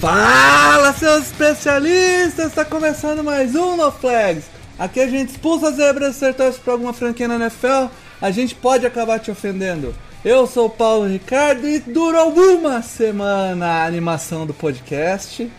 Fala, seus especialistas! Está começando mais um No Flags. Aqui a gente expulsa zebras se você torce pra alguma franquia na NFL, a gente pode acabar te ofendendo. Eu sou o Paulo Ricardo e durou uma semana a animação do podcast.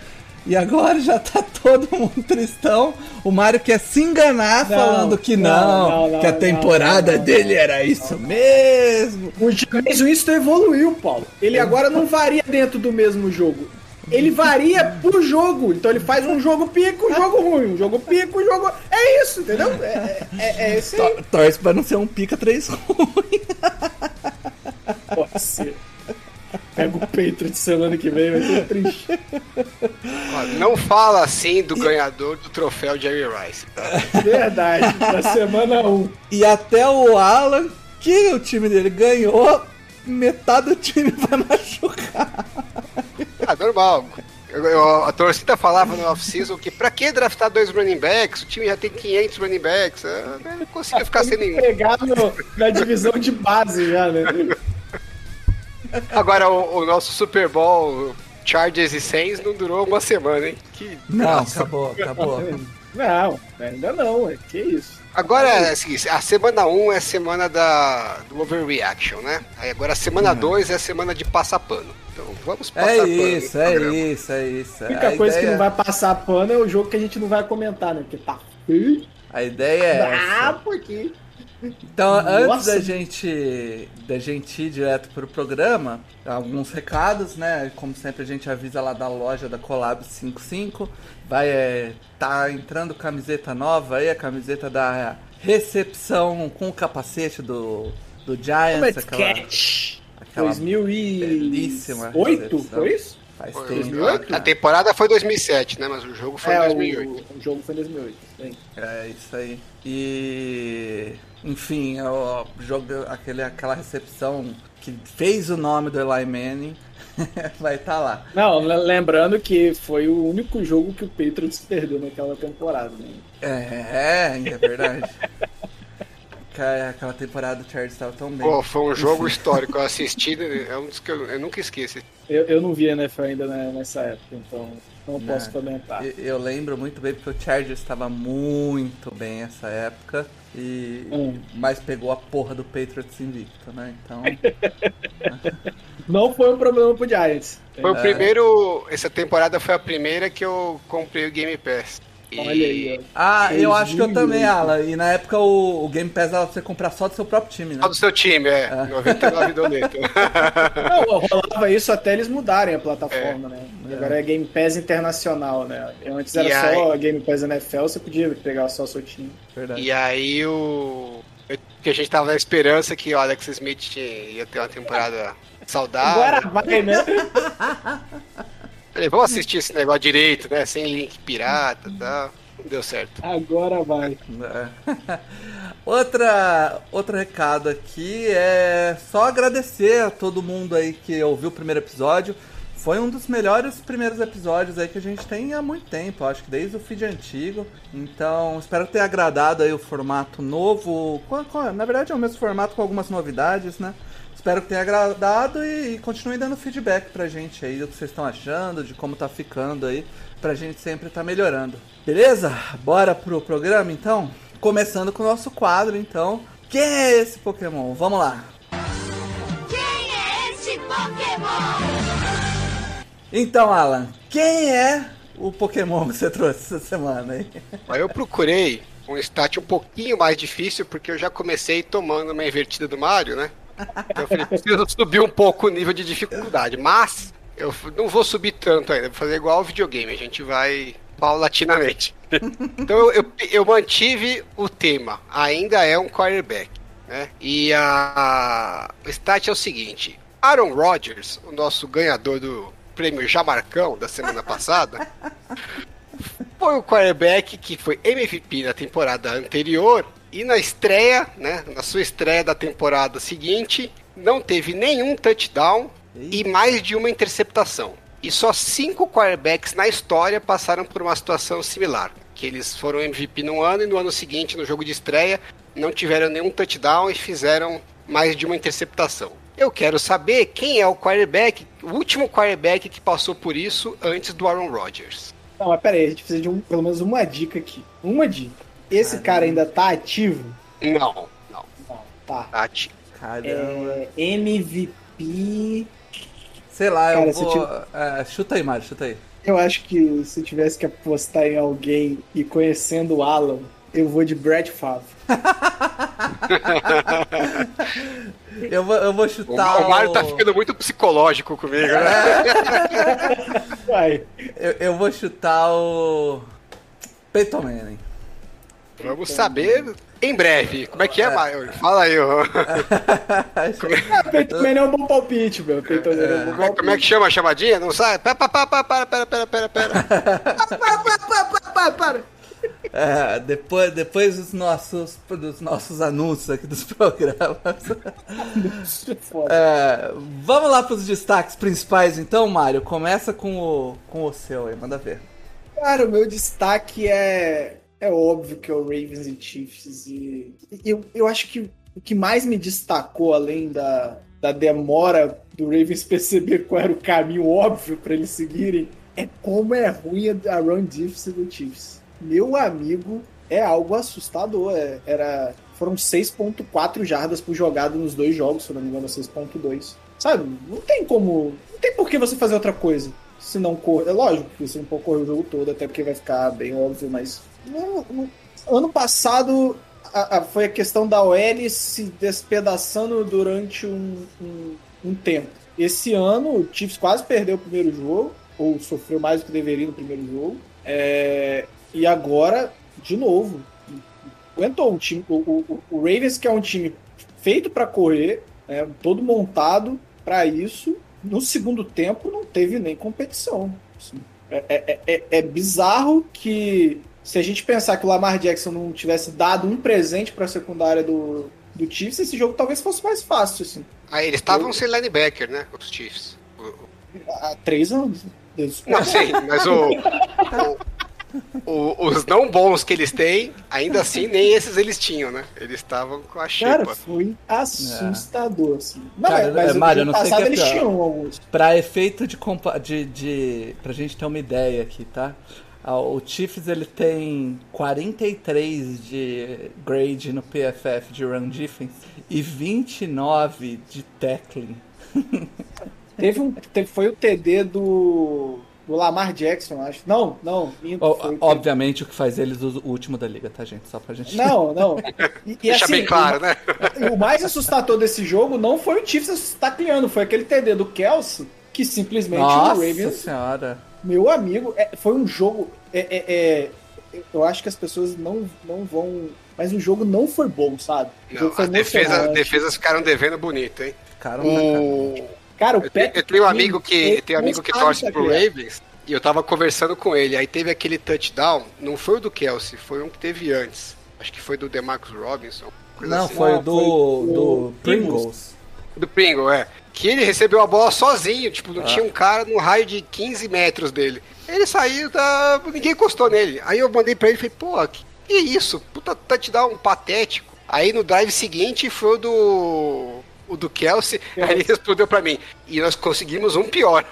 E agora já tá todo mundo tristão. O Mário quer se enganar Não, falando que não, não, não, que a temporada dele era isso mesmo. O James Winston evoluiu, Paulo. Ele agora não varia dentro do mesmo jogo. Ele varia por jogo. Então ele faz um jogo pico, um jogo ruim. Um jogo pico, um jogo. É isso, entendeu? É, é, é esse aí. Tor- Torce pra não ser um pica 3 ruim. Pode ser. Pega o Patriot semana que vem, vai ser triste. Não fala assim do ganhador do troféu Jerry Rice. tá? Verdade. Na semana 1. E até o Alan, que o time dele ganhou, metade do time vai machucar. Ah, normal. Eu- eu- a torcida falava no off-season que pra que draftar dois running backs? O time já tem 500 running backs. Eu não consigo ficar sem nenhum. Pegar na divisão de base já, né? Agora, o, o nosso Super Bowl Chargers e Saints não durou uma semana, hein? Que Não, graça. acabou, acabou. Não, ainda não, é que isso. Agora, é o seguinte, a semana 1 é a semana da, do overreaction, né? Aí agora a semana 2 é a semana de passar pano. Então vamos passar É pano. isso, no é programa. isso, é isso. A única A coisa que ideia- não vai passar pano é o jogo que a gente não vai comentar, né? Porque tá feio. A ideia é Ah, essa. porque. Então, antes Nossa. da gente, da gente ir direto pro programa, alguns recados, né? Como sempre a gente avisa lá da loja da Collab 55. Vai é, tá entrando camiseta nova aí, a camiseta da recepção com o capacete do, do Giants. aquela, Catch. Aquela belíssima 2008, recepção. foi isso? Faz Foi, tempo. 2008? A, a temporada foi 2007, né? Mas o jogo foi em É, 2008. o, o jogo foi em 2008. sim. É isso aí. E enfim, é o jogo, aquele, aquela recepção que fez o nome do Eli Manning vai estar lá. Não, le- lembrando que foi o único jogo que o Patriots perdeu naquela temporada. Né? É, é, é verdade. Cara, Aquela temporada o Chargers estava tão bem. Pô, foi um jogo histórico. Eu assisti, é um dos que eu, eu nunca esqueço. Eu, eu não vi a NFL ainda né, nessa época, então não posso Né. comentar. Eu- Eu lembro muito bem porque o Chargers estava muito bem essa época. E Hum. mas pegou a porra do Patriots invicto, né? Então, Não foi um problema pro Giants. Foi o É. primeiro. Essa temporada foi a primeira que eu comprei o Game Pass. E- Olha aí, ó. ah, eu acho que eu 2008. também, Alan. E na época o, o Game Pass dava pra você comprar só do seu próprio time, né? Só do seu time, é. 99 doleto. Não, rolava isso até eles mudarem a plataforma, né? Agora é Game Pass Internacional, né? Antes era E só Game Pass NFL, você podia pegar só o seu time. Verdade. E aí o. eu- Que a gente tava na esperança que o Alex Smith ia ter uma temporada saudável. Agora vai, né? Falei, vamos assistir esse negócio direito, né? Sem link pirata e tal. Não deu certo. Agora vai. É. Outra, outro recado aqui é só agradecer a todo mundo aí que ouviu o primeiro episódio. Foi um dos melhores primeiros episódios aí que a gente tem há muito tempo, acho que desde o feed antigo. Então, espero ter agradado aí o formato novo. Com- Na verdade é o mesmo formato com algumas novidades, né? Espero que tenha agradado e, e continue dando feedback pra gente aí do que vocês estão achando, de como tá ficando aí, pra gente sempre tá melhorando. Beleza? Bora pro programa então? Começando com o nosso quadro então. Quem é esse Pokémon? Vamos lá. Quem é este Pokémon? Então, Alan, quem é o Pokémon que você trouxe essa semana aí? Aí eu procurei um stat um pouquinho mais difícil, porque eu já comecei tomando uma invertida do Mario, né? Então eu falei, preciso subir um pouco o nível de dificuldade. Mas eu não vou subir tanto ainda, vou fazer igual ao videogame, a gente vai paulatinamente. Então eu, eu, mantive o tema, ainda é um quarterback. Né? E a, o stat é o seguinte: Aaron Rodgers, o nosso ganhador do prêmio Jamarcão da semana passada, foi o quarterback que foi MVP na temporada anterior e na estreia, né, na sua estreia da temporada seguinte, não teve nenhum touchdown e mais de uma interceptação. E só cinco quarterbacks na história passaram por uma situação similar. Que eles foram MVP num ano e no ano seguinte, no jogo de estreia, não tiveram nenhum touchdown e fizeram mais de uma interceptação. Eu quero saber quem é o quarterback, o último quarterback que passou por isso antes do Aaron Rodgers. Não, mas pera aí, a gente precisa de um, pelo menos uma dica aqui. Uma dica. Esse cara ainda tá ativo? Não, não. Não, tá. Tati. Caramba. É, MVP. Sei lá, Cara, eu vou. é, chuta aí, Mário, chuta aí. Eu acho que se tivesse que apostar em alguém e conhecendo o Alan, eu vou de Brad Favre. Eu vou, eu vou O, chutar. o Mário tá ficando muito psicológico comigo, né? Vai. eu, eu vou chutar o. Peyton Manning. Vamos saber em breve. Como é que é, Mário? Fala aí, ó. Ah, Peyton Manning é um bom palpite, meu. É um bom Como é, como é que chama a chamadinha? Não sabe? Pera, pera, pera, pera, pera, pera, pera, pera. Para, para. É, depois, depois dos nossos, dos nossos anúncios aqui dos programas. É, vamos lá para os destaques principais então, Mário. Começa com o, com o seu aí, manda ver. Cara, o meu destaque é. É óbvio que é o Ravens e Chiefs. E eu, eu acho que o que mais me destacou, além da, da demora do Ravens perceber qual era o caminho óbvio para eles seguirem, é como é ruim a run defense do Chiefs. Meu amigo, é algo assustador. É- era, foram 6.4 jardas por jogada nos dois jogos, se não me engano, 6.2. Sabe? Não tem como. Não tem por que você fazer outra coisa. Se não correr. É lógico que você não pode correr o jogo todo, até porque vai ficar bem óbvio, mas. Ano passado a- a- foi a questão da OL se despedaçando durante um, um, um tempo. Esse ano o Chiefs quase perdeu o primeiro jogo, ou sofreu mais do que deveria no primeiro jogo. É, e agora, de novo, aguentou um time. O, o- o Ravens, que é um time feito para correr, né, todo montado para isso, no segundo tempo não teve nem competição. assim. É, é- é- é bizarro que se a gente pensar que o Lamar Jackson não tivesse dado um presente para a secundária do, do Chiefs, esse jogo talvez fosse mais fácil, assim. Aí eles estavam sem linebacker, né? Os Chiefs. Há três anos. Deus. Não sei, mas o, o- o- os não bons que eles têm, ainda assim, nem esses eles tinham, né? Eles estavam com a Cara, xepa. foi assustador, assim. Não, Cara, é, mas é, o Mário, eu não sei que é eles tinham alguns. Pra efeito de, de, de. Pra gente ter uma ideia aqui, tá? Ah, O Chiefs ele tem 43 de grade no PFF de run defense e 29 de tackling. Teve um, teve- foi o TD do, do Lamar Jackson, acho. Não, não. minto, O- obviamente o que faz eles o último da liga, tá, gente? Só pra gente. Não, não. E, e Deixa assim, bem claro, né? o, o mais assustador desse jogo não foi o Chiefs tacleando, foi aquele TD do Kelsey que simplesmente Nossa o Ravens, senhora. Meu amigo, é- foi um jogo. é- é- é- eu acho que as pessoas não, não vão. Mas o jogo não foi bom, sabe? Não, as defesa, defesas ficaram devendo bonito, hein? Caramba. O... Cara, o Eu, tenho- eu tenho um amigo que, eu tenho um amigo que torce pro. Ravens e eu tava conversando com ele. Aí teve aquele touchdown, não foi o do Kelsey, foi um que teve antes. Acho que foi do DeMarcus Robinson. Não, assim. foi Ah, o do, foi o do Pringles. Pringles. Do Pringle, é. Que ele recebeu a bola sozinho, tipo, Ah. não tinha um cara no raio de 15 metros dele. Ele saiu, tá... ninguém encostou nele. Aí eu mandei pra ele e falei, pô, que, que isso? Puta touchdown patético. Aí no drive seguinte foi o do. O do Kelsey, aí ele respondeu pra mim. E nós conseguimos um pior.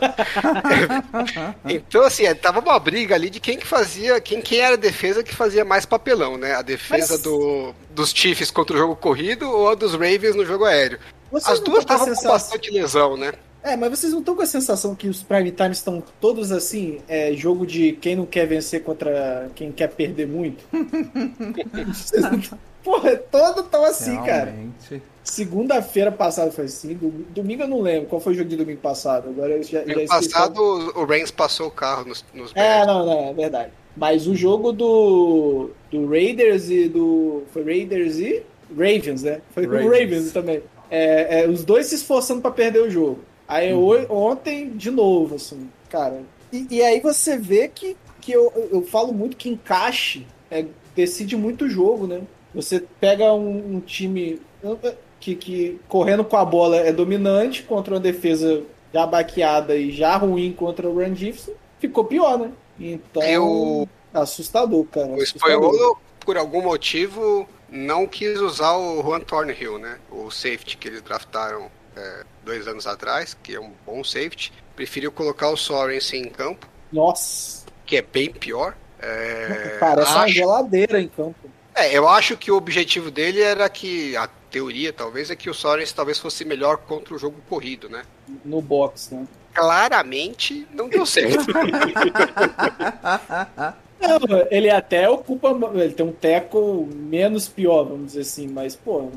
então, assim, é, tava uma briga ali de quem que fazia, quem, quem era a defesa que fazia mais papelão, né? A defesa Mas- do, dos Chiefs contra o jogo corrido ou a dos Ravens no jogo aéreo. Vocês As duas com estavam com sensação- bastante lesão, né? É, mas vocês não estão com a sensação que os prime times estão todos assim, é, jogo de quem não quer vencer contra quem quer perder muito? Vocês não Porra, todos estão assim, cara. Realmente. Segunda-feira passada foi assim, dom- domingo eu não lembro. Qual foi o jogo de domingo passado? Agora eu já, esqueci. passado, o o Reigns passou o carro nos, nos É, não, não, é verdade. Mas o jogo do, do Raiders e do. Foi Raiders e Ravens, né? Foi com o Ravens. Ravens também. É, é, os dois se esforçando pra perder o jogo. Aí Uhum. ontem, de novo, assim, cara. E, e aí você vê que, que eu, eu falo muito que encaixe é, decide muito o jogo, né? Você pega um, um time que, que correndo com a bola é dominante contra uma defesa já baqueada e já ruim contra o Randifson, ficou pior, né? Então, Eu- assustador, cara. O assustador. espanhol, por algum motivo, não quis usar o Juan Thornhill, né? O safety que eles draftaram é, dois anos atrás, que é um bom safety. Preferiu colocar o Sorensen em campo, Nossa, que é bem pior. É, parece uma acho- geladeira em campo. É, eu acho que o objetivo dele era que, a teoria talvez, é que o Sorensen talvez fosse melhor contra o jogo corrido, né? No box, né? Claramente não deu certo. Não, ele até ocupa. Ele tem um teco menos pior, vamos dizer assim, mas, pô,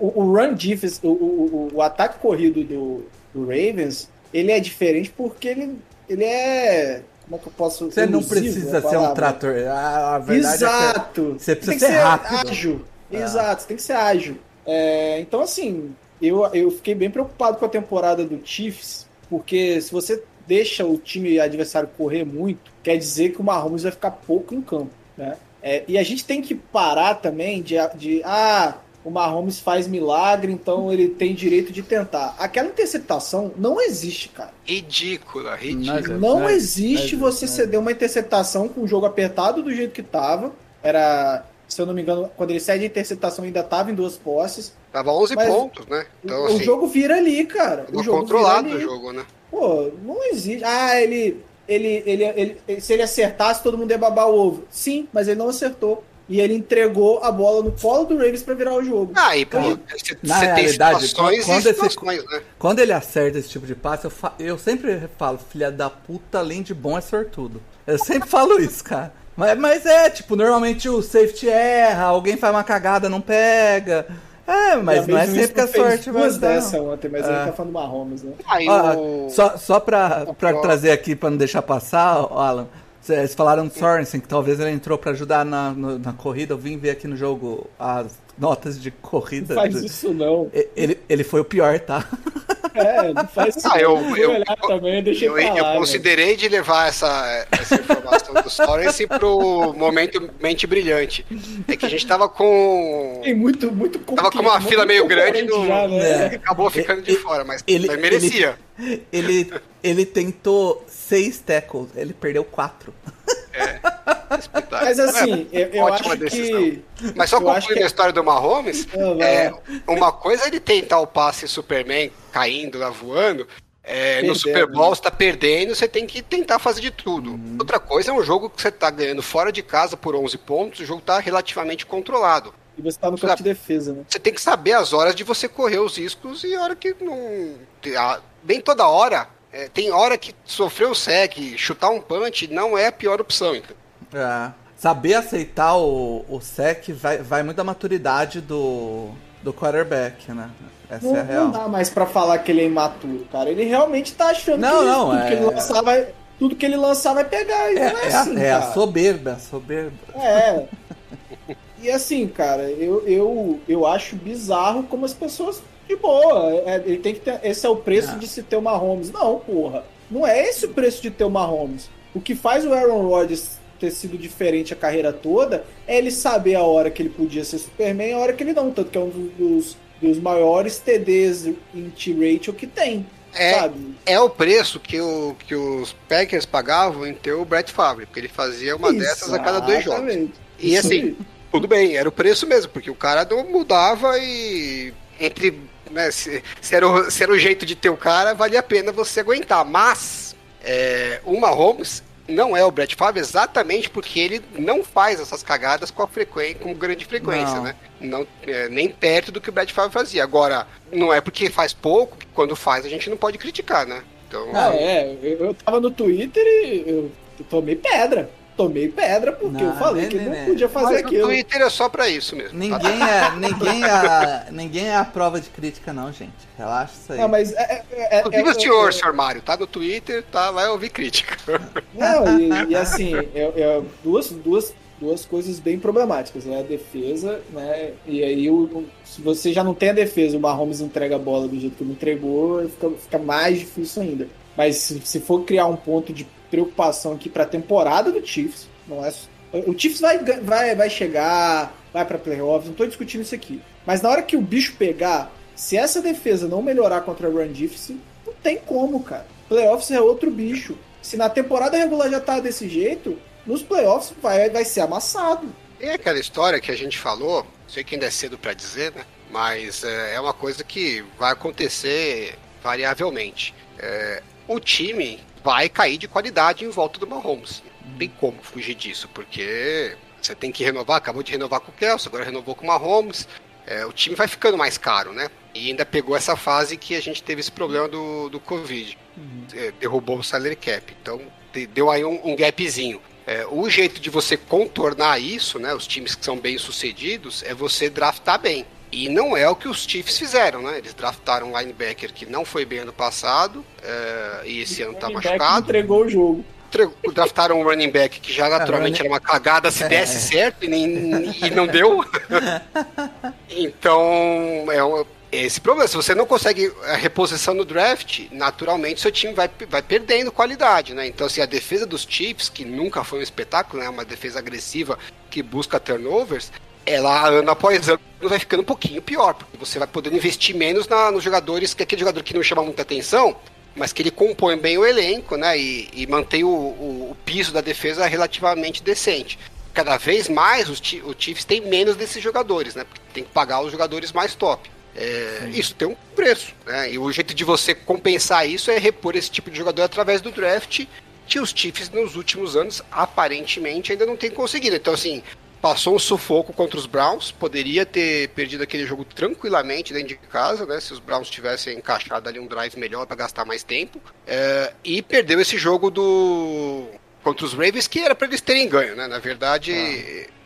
o, o run defense, o, o, o ataque corrido do, do Ravens, ele é diferente porque ele, ele é. Como é que eu posso Você não precisa ser um trator. A, a verdade é Exato. você precisa Tem que ser rápido. ágil. É. Exato, você tem que ser ágil. É, então, assim, eu, eu fiquei bem preocupado com a temporada do Chiefs, porque se você deixa o time adversário correr muito, quer dizer que o Mahomes vai ficar pouco em campo, né? É, e a gente tem que parar também de, de ah, o Mahomes faz milagre, então ele tem direito de tentar. Aquela interceptação não existe, cara. ridícula, ridícula. Não mas- existe mas- você mas- ceder uma interceptação com o jogo apertado do jeito que tava. Era, se eu não me engano, quando ele cede a interceptação ainda tava em duas posses. Tava 11 Mas- pontos, né? Então, o assim, jogo vira ali, cara. O jogo controlado vira o jogo, né? Pô, não existe. Ah, ele, ele, ele, ele- se ele acertasse, todo mundo ia babar o ovo. Sim, mas ele não acertou. E ele entregou a bola no colo do Ravens pra virar o jogo. Ah, e pô, Cara, você na você tem realidade, situações quando e esse- situações, né? Quando ele acerta esse tipo de passe, eu, fa- eu sempre falo, filha da puta, além de bom, é sortudo. Eu sempre falo isso, cara. Mas, mas é, tipo, normalmente o safety erra, alguém faz uma cagada, não pega. É, mas não é sempre que a sorte vai dar, dessa ontem, mas É. ele tá falando do Mahomes, né? Ó, o... Só, só pra, pra trazer aqui, pra não deixar passar, Alan. Vocês falaram do Sorensen, que talvez ele entrou pra ajudar na, no- na corrida. Eu vim ver aqui no jogo as notas de corrida. Não faz do- isso não. Ele, ele foi o pior, tá? É, não faz isso Ah, eu- eu- olhar também, Eu, pra eu velho. considerei de levar essa, essa informação do Sorensen pro momento mente brilhante. É que a gente tava com. Tem muito, muito Tava com uma fila meio grande no. já, né? É. Acabou ficando de Ele- fora, mas, ele- mas merecia. Ele, ele tentou seis tackles, ele perdeu quatro. Espetáculo. Mas assim, É, eu, eu ótima acho decisão. que. Mas só concluindo que- a história do Mahomes, Ah, vai é, uma coisa é ele tentar o passe Superman caindo lá voando. é, no Super Bowl né? você tá perdendo, você tem que tentar fazer de tudo. Uhum. Outra coisa é um jogo que você tá ganhando fora de casa por 11 pontos, o jogo tá relativamente controlado. E você tá no campo de defesa, né? Você tem que saber as horas de você correr os riscos e a hora que não. a- Bem toda hora. É, tem hora que sofrer o sec, chutar um punch não é a pior opção. Então. É. Saber aceitar o, o sec vai, vai muito da maturidade do, do quarterback, né? Essa Não, é a real. não dá mais pra falar que ele é imaturo, cara. Ele realmente tá achando Não, que não, tudo, é- que ele lançar vai, tudo que ele lançar vai pegar. É, não é, é a- assim, é a soberba, a soberba. É. E assim, cara, eu, eu, eu acho bizarro como as pessoas. De boa, é, ele tem que ter. Esse é o preço Ah. de se ter o Mahomes. Não, porra. Não é esse o preço de ter o Mahomes. O que faz o Aaron Rodgers ter sido diferente a carreira toda é ele saber a hora que ele podia ser Superman e a hora que ele não. Tanto que é um dos, dos, maiores TDs em T-Ratio que tem. É, Sabe? é o preço que, o, que os Packers pagavam em ter o Brett Favre, porque ele fazia uma dessas a cada dois jogos. Exatamente. E Isso assim, tudo bem, era o preço mesmo, porque o cara não mudava e entre. Né, se, se era o, se era o jeito de ter o cara, valia a pena você aguentar. Mas é, o Mahomes não é o Brett Favre exatamente porque ele não faz essas cagadas com a frequência, com grande frequência, Não. né? Não, é, nem perto do que o Brett Favre fazia. Agora, não é porque faz pouco, que quando faz a gente não pode criticar, né? Então, Ah, é. Eu, eu tava no Twitter e eu tomei pedra. Tomei pedra porque Não, eu falei né, que ele né, não né. podia fazer mas o aquilo. Twitter é só pra isso mesmo. tá? Ninguém é, ninguém, é, ninguém é a prova de crítica, não, gente. Relaxa isso aí. Não, mas é, é, é, Inclusive é- o senhor, é- senhor Mário, tá no Twitter, tá, vai ouvir crítica. Não, e, e assim, é, é duas, duas duas coisas bem problemáticas, né? A defesa, né? E aí, o, o- se você já não tem a defesa, o Mahomes entrega a bola do jeito que ele entregou, fica, fica mais difícil ainda. Mas se, se for criar um ponto de preocupação aqui pra temporada do Chiefs, não é. O Chiefs vai, vai, vai chegar, vai pra playoffs, não tô discutindo isso aqui. Mas na hora que o bicho pegar, se essa defesa não melhorar contra o Run Difficult, não tem como, cara. Playoffs é outro bicho. Se na temporada regular já tá desse jeito, nos playoffs vai, vai ser amassado. É aquela história que a gente falou, sei que ainda é cedo pra dizer, né? Mas é, é uma coisa que vai acontecer variavelmente. É, o time vai cair de qualidade em volta do Mahomes. Não tem como fugir disso, porque você tem que renovar, acabou de renovar com o Kelsey, agora renovou com o Mahomes. É, o time vai ficando mais caro, né? E ainda pegou essa fase que a gente teve esse problema do, do Covid. É, derrubou o salary cap. Então, de- deu aí um, um gapzinho. É, o jeito de você contornar isso, né? Os times que são bem sucedidos, é você draftar bem. E não é o que os Chiefs fizeram, né? Eles draftaram um linebacker que não foi bem ano passado, é, e esse ano tá machucado. entregou o jogo. Draftaram um running back que já naturalmente running- era uma cagada se desse certo e, nem, e não deu. então, é um, é esse problema. Se você não consegue a reposição no draft, naturalmente seu time vai, vai perdendo qualidade, né? Então, assim, a defesa dos Chiefs, que nunca foi um espetáculo, né? Uma defesa agressiva que busca turnovers, ela, ano após ano, vai ficando um pouquinho pior, porque você vai poder investir menos na, nos jogadores, que é aquele jogador que não chama muita atenção, mas que ele compõe bem o elenco, né? E, e mantém o, o- o piso da defesa relativamente decente. Cada vez mais os, o Chiefs tem menos desses jogadores, né? Porque tem que pagar os jogadores mais top. É, isso tem um preço, né? E o jeito de você compensar isso é repor esse tipo de jogador através do draft, que os Chiefs nos últimos anos aparentemente ainda não têm conseguido. Então, assim, passou um sufoco contra os Browns, poderia ter perdido aquele jogo tranquilamente dentro de casa, né? Se os Browns tivessem encaixado ali um drive melhor para gastar mais tempo. É, e perdeu esse jogo do contra os Ravens que era para eles terem ganho, né? Na verdade,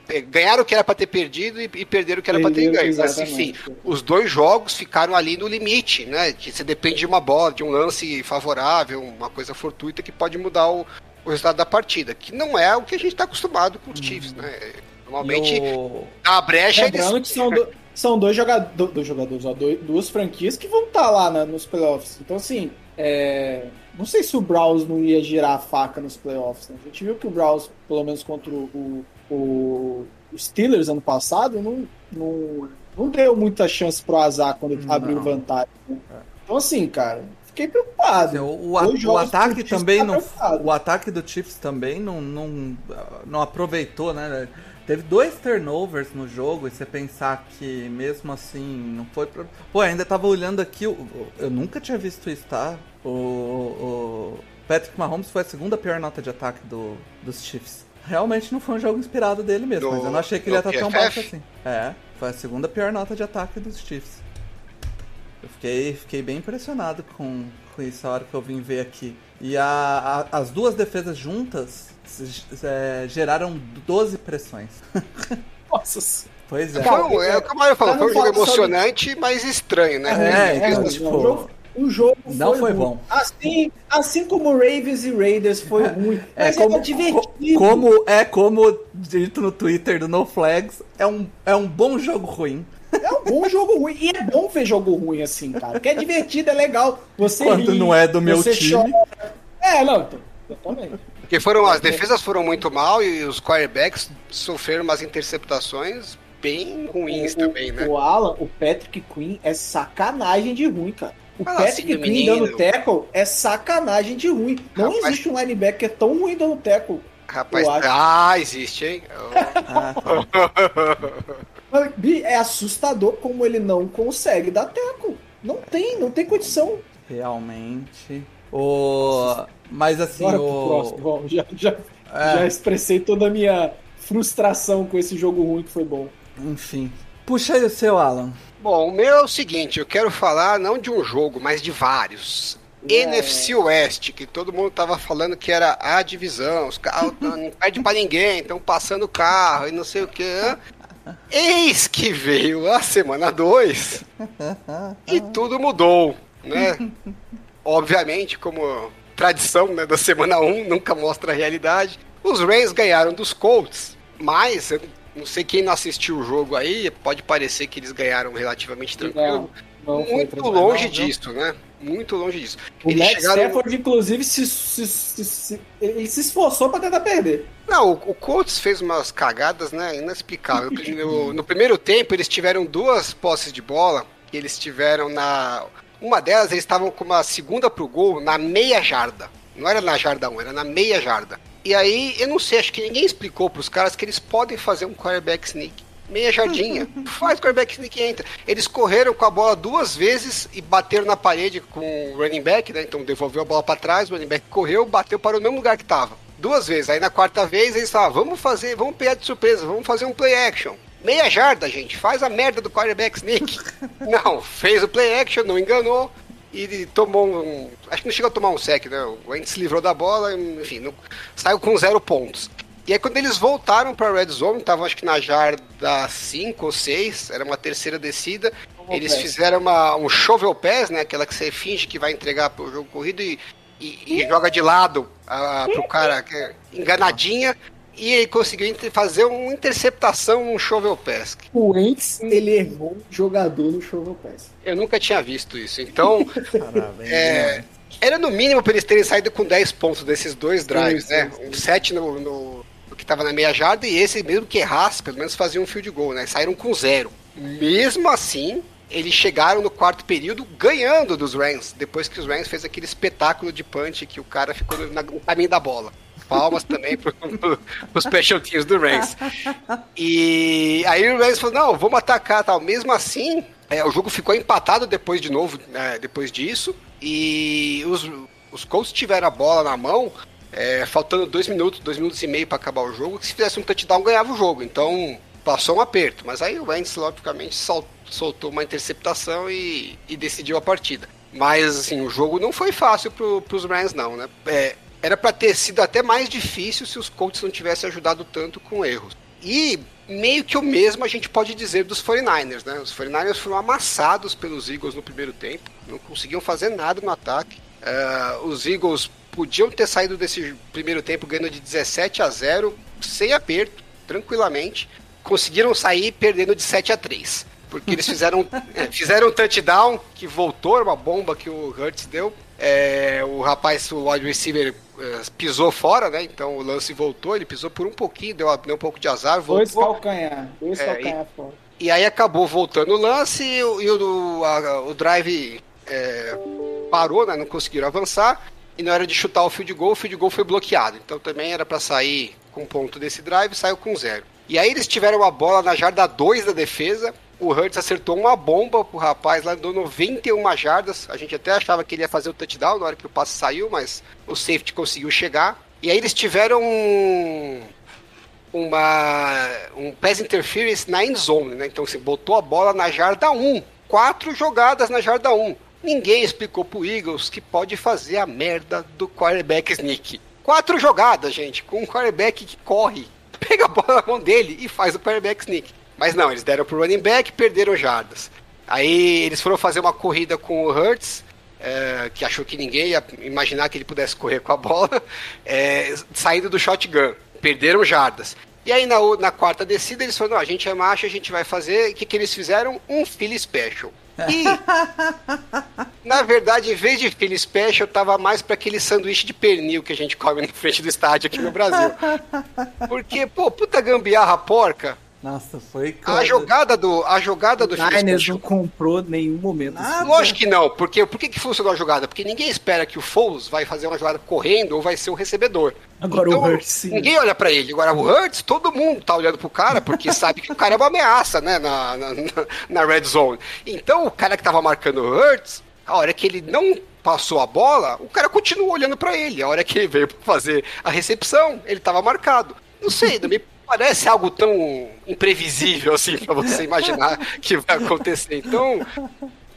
é, ganharam o que era para ter perdido e, e perderam o que era para ter ganho. Mas enfim, os dois jogos ficaram ali no limite, né? Que você depende de uma bola, de um lance favorável, uma coisa fortuita que pode mudar o, o resultado da partida, que não é o que a gente está acostumado com os Chiefs, né? Normalmente o- a brecha eles... Lembrando que são, do- são dois, jogador, dois jogadores, ó, dois- duas franquias que vão estar lá na- nos playoffs. Então, assim, é, não sei se o Browns não ia girar a faca nos playoffs. né? A gente viu que o Browns, pelo menos contra o, o, o Steelers ano passado, não, não, não deu muita chance pro azar quando ele Não. abriu vantagem. né? Então, assim, cara, fiquei preocupado. O, o, o ataque também tá não. preocupado. O ataque do Chiefs também não, não, não aproveitou, né? Teve dois turnovers no jogo e você pensar que mesmo assim não foi. Pro... Pô, ainda tava olhando aqui, o- eu nunca tinha visto isso, tá? O, o Patrick Mahomes foi a segunda pior nota de ataque do, dos Chiefs. Realmente não foi um jogo inspirado dele mesmo, mas eu não achei que ele ia estar tão PFF? baixo assim. É, foi a segunda pior nota de ataque dos Chiefs. Eu fiquei, fiquei bem impressionado com, com isso a hora que eu vim ver aqui. E a, a- as duas defesas juntas é, geraram 12 pressões. Nossa, Pois é. Foi um, é o que o Mário falou, foi um jogo falar sobre- emocionante, mas estranho, né? É, É, então, não, tipo, o jogo, o jogo não foi ruim. bom. Assim, assim como Ravens e Raiders foi ruim. É Mas como, era divertido. co- como é como dito no Twitter do No Flags, é um, é um bom jogo ruim. É um bom jogo ruim. E é bom ver jogo ruim assim, cara. Porque é divertido, é legal. Você Quando ri, não é do meu time. chora. É, não, então, exatamente. Porque foram, as defesas foram muito mal e os quarterbacks sofreram umas interceptações bem ruins o, também, né? o Alan, o Patrick Queen é sacanagem de ruim, cara. O Fala Patrick assim, Queen menino. dando tackle é sacanagem de ruim. Não Rapaz. existe um linebacker tão ruim dando tackle. Rapaz, ah, existe, hein? Ah, tá. É assustador como ele não consegue dar tackle. Não tem, não tem condição. Realmente. O... Mas assim, Bora pro o. próximo. Bom, já, já, É. já expressei toda a minha frustração com esse jogo ruim que foi bom. Enfim. Puxa aí o seu, Alan. Bom, o meu é o seguinte, eu quero falar não de um jogo, mas de vários. É. NFC West, que todo mundo tava falando que era a divisão, os carros não perde pra ninguém, estão passando carro e não sei o que. Eis que veio a semana 2 e tudo mudou, né? Obviamente, como tradição né, da semana 1, um, nunca mostra a realidade. Os Rams ganharam dos Colts, Mas, não sei quem não assistiu o jogo aí, pode parecer que eles ganharam relativamente tranquilo. Não, não Muito longe não, viu? disso, né? Muito longe disso. O Eles Matt chegaram- Stafford, inclusive, se, se- se- se- ele se esforçou pra tentar perder. Não, o, o Colts fez umas cagadas, né? Inexplicável. No, no primeiro tempo, eles tiveram duas posses de bola. Eles tiveram na. Uma delas, eles estavam com uma segunda pro gol na meia jarda. Não era na jarda 1, era na meia jarda. E aí, eu não sei, acho que ninguém explicou pros caras que eles podem fazer um quarterback sneak. Meia jardinha. Faz quarterback sneak e entra. Eles correram com a bola duas vezes e bateram na parede com o running back, né? Então devolveu a bola pra trás, o running back correu, bateu para o mesmo lugar que tava. Duas vezes. Aí na quarta vez eles falaram, vamos fazer, vamos pegar de surpresa, vamos fazer um play action. Meia jarda, gente. Faz a merda do quarterback sneak. não, fez o play action, não enganou. E tomou um. Acho que não chegou a tomar um sec, né? O Wentz se livrou da bola, enfim, não- saiu com zero pontos. E aí quando eles voltaram pra Red Zone, estavam acho que na jarda 5 ou 6, era uma terceira descida. Eles fizeram uma, um shovel pass, né? Aquela que você finge que vai entregar pro jogo corrido e, e- e joga de lado ah, pro cara é enganadinha. E ele conseguiu fazer uma interceptação, um shovel pass. O Wentz, ele errou um jogador no Shovel Pass. Eu nunca tinha visto isso. Então. É, era no mínimo para eles terem saído com 10 pontos desses dois drives, Sim, né? sim, Um 7 no, no- no que tava na meia jarda e esse mesmo que errasse, pelo menos fazia um field goal, né? Saíram com zero. Mesmo assim, eles chegaram no quarto período ganhando dos Rams, depois que os Rams fez aquele espetáculo de punch que o cara ficou no, na- no caminho da bola. Palmas também pro, pros special teams do Rams. E aí o Rams falou, não, vamos atacar tal. Mesmo assim, é, o jogo ficou empatado depois de novo, né, depois disso. E os, os Colts tiveram a bola na mão, é, faltando dois minutos, dois minutos e meio para acabar o jogo. Que se fizesse um touchdown, ganhava o jogo. Então, passou um aperto. Mas aí o Wentz, logicamente, sol- soltou uma interceptação e, e decidiu a partida. Mas, assim, o jogo não foi fácil pro, pros Rams, não, né? É, era para ter sido até mais difícil se os Colts não tivessem ajudado tanto com erros. E meio que o mesmo a gente pode dizer dos 49ers, né? Os 49ers foram amassados pelos Eagles no primeiro tempo, não conseguiam fazer nada no ataque. Ah, os Eagles podiam ter saído desse primeiro tempo ganhando de 17 a 0, sem aperto, tranquilamente. Conseguiram sair perdendo de 7 a 3. Porque eles fizeram, é, fizeram um touchdown que voltou, uma bomba que o Hurts deu. É, o rapaz, o wide receiver, é, pisou fora, né? Então o lance voltou, ele pisou por um pouquinho, deu, deu um pouco de azar, Dois voltou. calcanhar. Dois É, calcanhar fora. E aí acabou voltando o lance e, o- e o, a- o drive é, parou, né? Não conseguiram avançar. E na hora de chutar o field goal, o field goal foi bloqueado. Então também era para sair com ponto desse drive, saiu com zero. E aí eles tiveram a bola na jarda 2 da defesa. O Hurts acertou uma bomba pro rapaz lá, deu 91 jardas. A gente até achava que ele ia fazer o touchdown na hora que o passe saiu, mas o safety conseguiu chegar. E aí eles tiveram um, uma um pass interference na end zone, né? Então você botou a bola na jarda 1, quatro jogadas na jarda 1. Ninguém explicou pro Eagles que pode fazer a merda do quarterback sneak. Quatro jogadas, gente, com um quarterback que corre, pega a bola na mão dele e faz o quarterback sneak. Mas não, eles deram pro running back, perderam jardas. Aí eles foram fazer uma corrida com o Hurts, é, que achou que ninguém ia imaginar que ele pudesse correr com a bola, é, saindo do shotgun. Perderam jardas. E aí na, na quarta descida eles falaram, não, a gente é macho, a gente vai fazer. O que, que eles fizeram? Um Philly Special. E, na verdade, em vez de Philly Special, tava mais para aquele sanduíche de pernil que a gente come na frente do estádio aqui no Brasil. Porque, pô, puta gambiarra porca. Nossa, foi. A jogada do, a jogada do Niners não comprou nenhum momento. Nada. Lógico que não, porque por que, que funcionou a jogada? Porque ninguém espera que o Foles vai fazer uma jogada correndo ou vai ser o recebedor. Agora o Hurts, sim. Ninguém olha pra ele. Agora o Hurts, todo mundo tá olhando pro cara porque sabe que o cara é uma ameaça, né, na, na, na- red zone. Então o cara que tava marcando o Hurts, a hora que ele não passou a bola, o cara continuou olhando pra ele. A hora que ele veio pra fazer a recepção, ele tava marcado. Não sei, não me parece algo tão imprevisível assim pra você imaginar que vai acontecer. Então,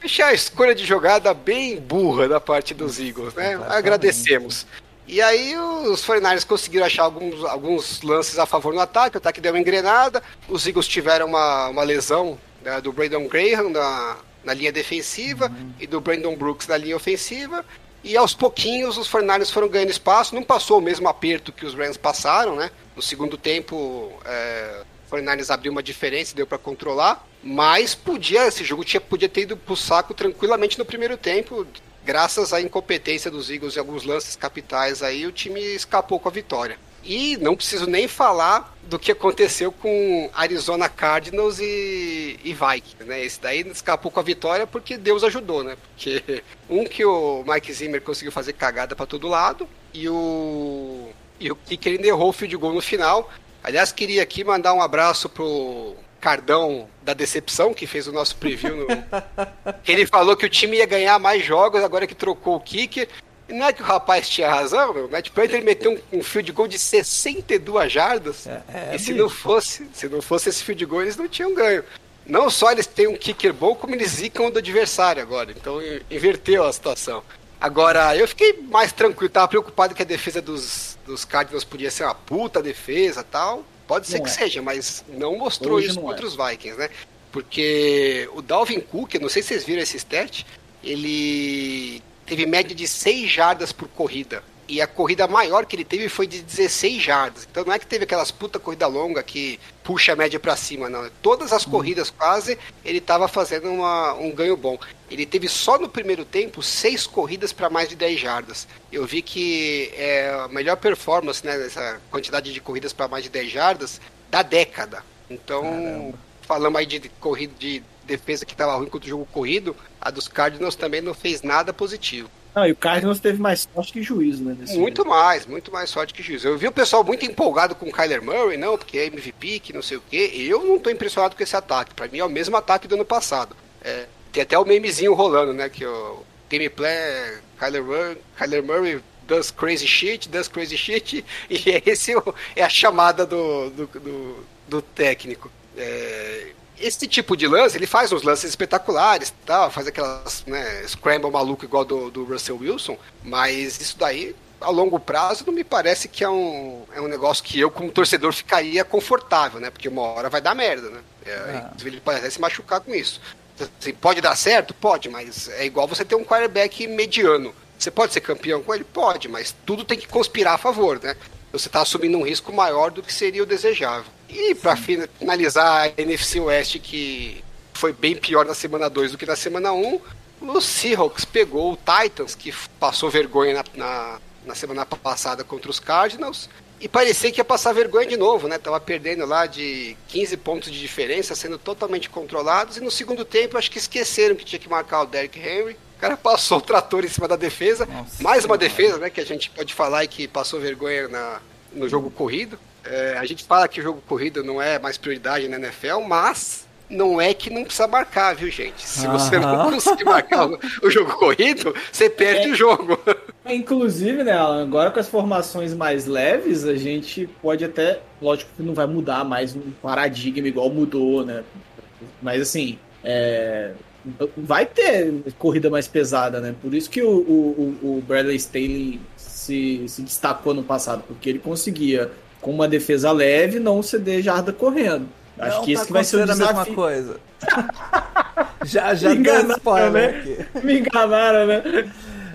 achei a escolha de jogada bem burra da parte dos Eagles, né? Agradecemos. E aí os 49ers conseguiram achar alguns, alguns lances a favor no ataque, o ataque deu uma engrenada, os Eagles tiveram uma, uma lesão né, do Brandon Graham na, na linha defensiva e do Brandon Brooks na linha ofensiva, E aos pouquinhos os 49ers foram ganhando espaço. Não passou o mesmo aperto que os Rams passaram, né? No segundo tempo, é, o 49ers abriu uma diferença, deu para controlar. Mas podia, esse jogo tinha, podia ter ido pro saco tranquilamente no primeiro tempo. Graças à incompetência dos Eagles e alguns lances capitais aí, o time escapou com a vitória. E não preciso nem falar do que aconteceu com Arizona Cardinals e, e Vikings, né? Esse daí escapou com a vitória porque Deus ajudou, né? Porque um que o Mike Zimmer conseguiu fazer cagada para todo lado e o e o Kicker ainda errou o field goal no final. Aliás, queria aqui mandar um abraço pro Cardão da Decepção, que fez o nosso preview. No... ele falou que o time ia ganhar mais jogos agora que trocou o kicker. E não é que o rapaz tinha razão, meu. Matt Plant ele meteu um, um field goal de 62 jardas. É, é, e se bicho. não fosse, se não fosse esse field goal, eles não tinham ganho. Não só eles têm um kicker bom, como eles zicam do adversário agora. Então in- inverteu a situação. Agora, eu fiquei mais tranquilo, tava preocupado que a defesa dos, dos Cardinals podia ser uma puta defesa tal. Pode ser Não que é. seja, mas não mostrou Hoje isso não contra é. os Vikings, né? Porque o Dalvin Cook, não sei se vocês viram esse stat, ele teve média de 6 jardas por corrida. E a corrida maior que ele teve foi de 16 jardas. Então não é que teve aquelas puta corrida longa que puxa a média pra cima, não. Todas as corridas quase ele tava fazendo uma- um ganho bom. Ele teve só no primeiro tempo seis corridas para mais de 10 jardas. Eu vi que é a melhor performance, né, nessa quantidade de corridas para mais de 10 jardas da década. Então, falamos aí de corrida de defesa que tava ruim contra o jogo corrido, a dos Cardinals também não fez nada positivo. Não, e o Cardinals teve mais sorte que juízo, né? Muito jogo. mais, muito mais sorte que juiz. Eu vi o pessoal muito empolgado com o Kyler Murray, não, porque é MVP, que não sei o quê. Eu não tô impressionado com esse ataque. Pra mim é o mesmo ataque do ano passado. É, tem até o memezinho rolando, né? Que o gameplay é Kyler Murray, Kyler Murray does crazy shit, does crazy shit, e esse o- é a chamada do, do, do, do técnico. É, esse tipo de lance, ele faz uns lances espetaculares, tal, faz aquelas né, scramble maluco igual do, do Russell Wilson, mas isso daí, a longo prazo, não me parece que é um, é um negócio que eu, como torcedor, ficaria confortável, né? Porque uma hora vai dar merda, né? É, Ah. Inclusive, ele pode até se machucar com isso. Assim, pode dar certo? Pode, mas é igual você ter um quarterback mediano. Você pode ser campeão com ele? Pode, mas tudo tem que conspirar a favor, né? Você está assumindo um risco maior do que seria o desejável. E para finalizar a NFC West, que foi bem pior na semana 2 do que na semana 1, um, o Seahawks pegou o Titans, que passou vergonha na, na, na semana passada contra os Cardinals, e parecia que ia passar vergonha de novo, né? Tava perdendo lá de 15 pontos de diferença, sendo totalmente controlados, e no segundo tempo acho que esqueceram que tinha que marcar o Derrick Henry. O cara passou o trator em cima da defesa. Nossa Mais uma defesa, né? Que a gente pode falar e que passou vergonha na, no jogo corrido. É, a gente fala que o jogo corrido não é mais prioridade na NFL, mas não é que não precisa marcar, viu, gente? Se você não Aham. conseguir marcar o, o jogo corrido, você perde É. o jogo. Inclusive, né, Alan, agora com as formações mais leves, a gente pode até. Lógico que não vai mudar mais um paradigma igual mudou, né? Mas assim, é, vai ter corrida mais pesada, né? Por isso que o, o, o- Bradley Staley se, se destacou no passado, porque ele conseguia, com uma defesa leve, não ceder jarda correndo. Acho Não que tá esse que vai ser o acontecendo a mesma desafio. coisa. já já Me enganaram, né? aqui. Me enganaram, né?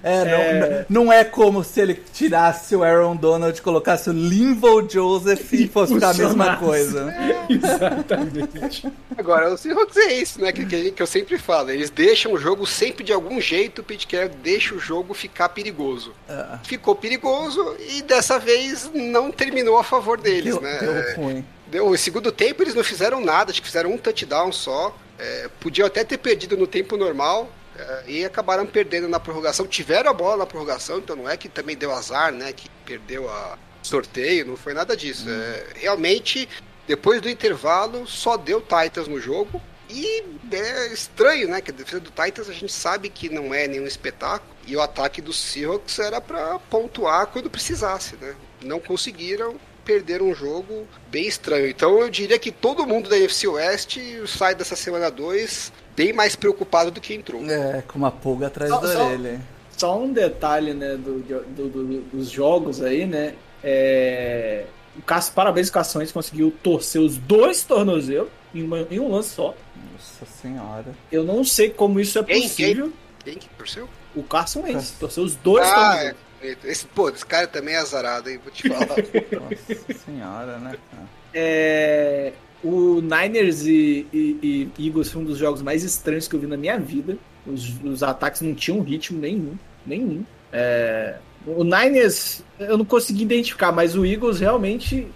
É, não, É. não é como se ele tirasse o Aaron Donald, colocasse o Linval Joseph e fosse ficar a mesma coisa. Exatamente. Agora, o Seahawks é isso, né? Que, que, que eu sempre falo. Eles deixam o jogo sempre de algum jeito, o Pete Carroll deixa o jogo ficar perigoso. Ah, Ficou perigoso e dessa vez não terminou a favor deles, deu, né? deu ruim. Deu, o segundo tempo eles não fizeram nada, acho que fizeram um touchdown só. É, podiam até ter perdido no tempo normal é, e acabaram perdendo na prorrogação. Tiveram a bola na prorrogação, então não é que também deu azar, né? Que perdeu a sorteio, não foi nada disso. É, realmente, depois do intervalo, só deu Titans no jogo. E é estranho, né? Que a defesa do Titans a gente sabe que não é nenhum espetáculo. E o ataque do Seahawks era para pontuar quando precisasse, né? Não conseguiram, perderam um jogo bem estranho. Então eu diria que todo mundo da NFC West sai dessa semana 2 bem mais preocupado do que entrou. É, com uma pulga atrás Só- da só- orelha. Só um detalhe, né, do, do- do- dos jogos aí, né? É... O Cássio, parabéns, o Cações conseguiu torcer os dois tornozelos em, uma- em um lance só. Nossa senhora. Eu não sei como isso é Quem? possível. Quem que torceu? O Carson Wentz. Torceu os dois Ah, tão é. bonito. Esse, pô, esse cara também é azarado, hein? Vou te falar. Nossa senhora, né? É, o Niners e, e- e Eagles foi um dos jogos mais estranhos que eu vi na minha vida. Os, os ataques não tinham ritmo nenhum. Nenhum. É, o Niners eu não consegui identificar, mas o Eagles realmente.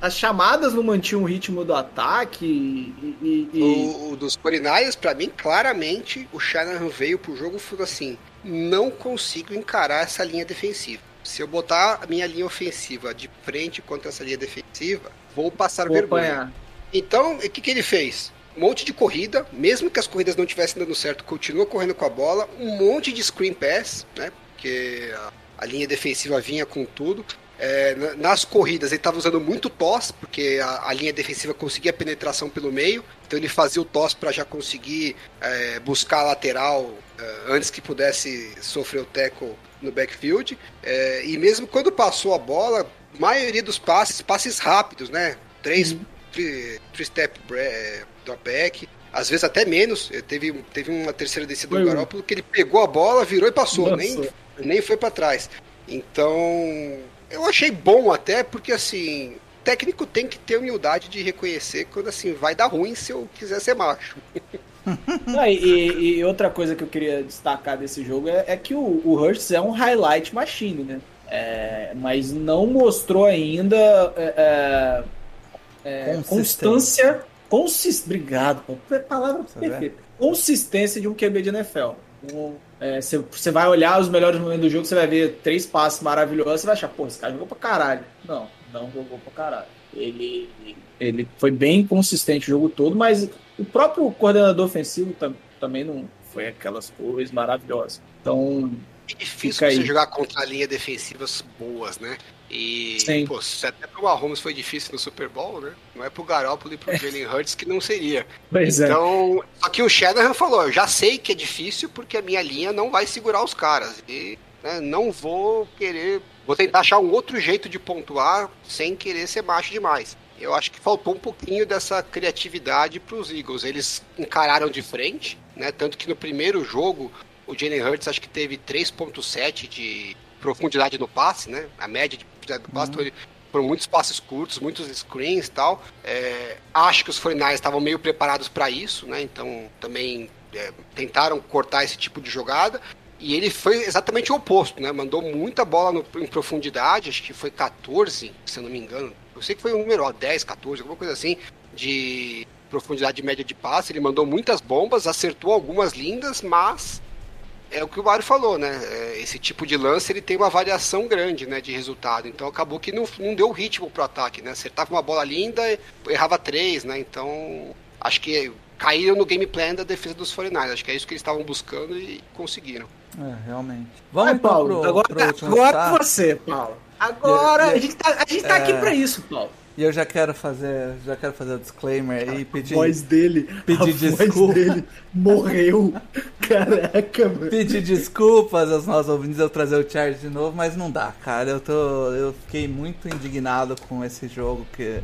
As chamadas não mantinham o ritmo do ataque e. e- O, o dos 49ers, pra mim, claramente, o Shanahan veio pro jogo e falou assim: não consigo encarar essa linha defensiva. Se eu botar a minha linha ofensiva de frente contra essa linha defensiva, vou passar vou vergonha. apanhar. Então, o que, que ele fez? Um monte de corrida, mesmo que as corridas não estivessem dando certo, continua correndo com a bola, um monte de screen pass, né? Porque a, linha defensiva vinha com tudo. É, na- nas corridas ele estava usando muito toss, porque a, a linha defensiva conseguia penetração pelo meio, então ele fazia o toss para já conseguir é, buscar a lateral é, antes que pudesse sofrer o tackle no backfield. É, e mesmo quando passou a bola, maioria dos passes, passes rápidos, né? Três, three, three step bre- drop back, às vezes até menos. Teve, teve uma terceira descida Foi do um. Garoppolo que ele pegou a bola, virou e passou, Nossa. nem, nem foi para trás. Então, eu achei bom até, porque assim, o técnico tem que ter humildade de reconhecer quando assim vai dar ruim se eu quiser ser macho. Não, e, e- e outra coisa que eu queria destacar desse jogo é, é que o, o Hurts é um highlight machine, né? É, mas não mostrou ainda é, é, é, constância. Consist... Obrigado, pô. palavra vê? perfeita. Consistência de um QB de NFL. É, Você você vai olhar os melhores momentos do jogo, você vai ver três passes maravilhosos, você vai achar, pô, esse cara jogou pra caralho. Não, não jogou pra caralho. Ele, ele foi bem consistente o jogo todo, mas o próprio coordenador ofensivo tam- também não foi aquelas coisas maravilhosas. Então, É difícil você jogar contra linha defensivas boas, né? E, Sim. pô, se até pro Mahomes foi difícil no Super Bowl, né? Não é pro Garoppolo e pro Jalen Hurts que não seria. pois é. Então, só que o Shanahan falou, eu já sei que é difícil porque a minha linha não vai segurar os caras. E né, não vou querer, vou tentar achar um outro jeito de pontuar sem querer ser macho demais. Eu acho que faltou um pouquinho dessa criatividade para os Eagles. Eles encararam de frente, né? Tanto que no primeiro jogo o Jalen Hurts acho que teve 3.7 de profundidade no passe, né? A média de profundidade do passe, então ele- foram muitos passes curtos, muitos screens e tal. É, acho que os 49ers estavam meio preparados para isso, né? Então também é, tentaram cortar esse tipo de jogada. E ele foi exatamente o oposto, né? Mandou muita bola no- em profundidade, acho que foi 14, se eu não me engano. Eu sei que foi um número, ó, 10, 14, alguma coisa assim, de profundidade média de passe. Ele mandou muitas bombas, acertou algumas lindas, mas é o que o Mário falou, né? É, Esse tipo de lance ele tem uma variação grande, né, de resultado. Então acabou que não, não deu ritmo pro ataque, né? Acertava uma bola linda, errava três, né? Então acho que caíram no game plan da defesa dos 49ers. Acho que é isso que eles estavam buscando e conseguiram. É, realmente. Vamos Vai, então Paulo. pro, agora pro último agora destaque. você, Paulo. Agora, E- e- a gente tá, a gente tá aqui é. pra isso, Paulo. E eu já quero fazer, já quero fazer o disclaimer e pedir, A voz dele, pedir desculpa. dele morreu. Caraca, mano. pedir desculpas aos nossos ouvintes eu trazer o Charge de novo, mas não dá, cara. Eu tô, eu fiquei muito indignado com esse jogo que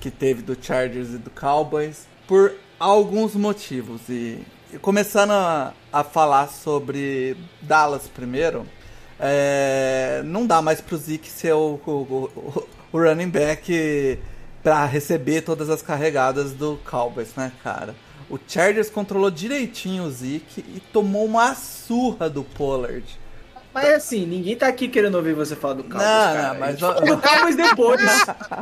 que teve do Chargers e do Cowboys por alguns motivos e e começando a, a falar sobre Dallas primeiro, é, não dá mais pro Zeke ser o, o, o- o running back pra receber todas as carregadas do Cowboys, né, cara? O Chargers controlou direitinho o Zeke e tomou uma surra do Pollard. Mas assim, ninguém tá aqui querendo ouvir você falar do Cowboys, Não, cara. não, mas a gente ó- fala do Cowboys depois.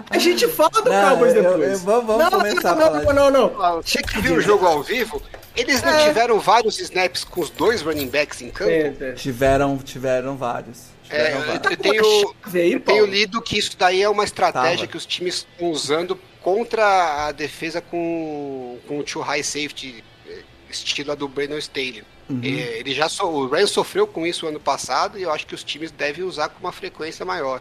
A gente fala do Não, Cowboys eu- depois. eu- vamos- vamos não, começar a não, falar não, não, não, não. Você que viu o jogo ao vivo, eles não É. tiveram vários snaps com os dois running backs em campo? É, é. Tiveram, tiveram vários. É, vários. eu tenho, eu tenho lido que isso daí é uma estratégia Tava. que os times estão usando contra a defesa com, com o too high safety, eh, estilo a do Brandon Staley. Uhum. Eh, Ele já so, o Rams sofreu com isso ano passado e eu acho que os times devem usar com uma frequência maior.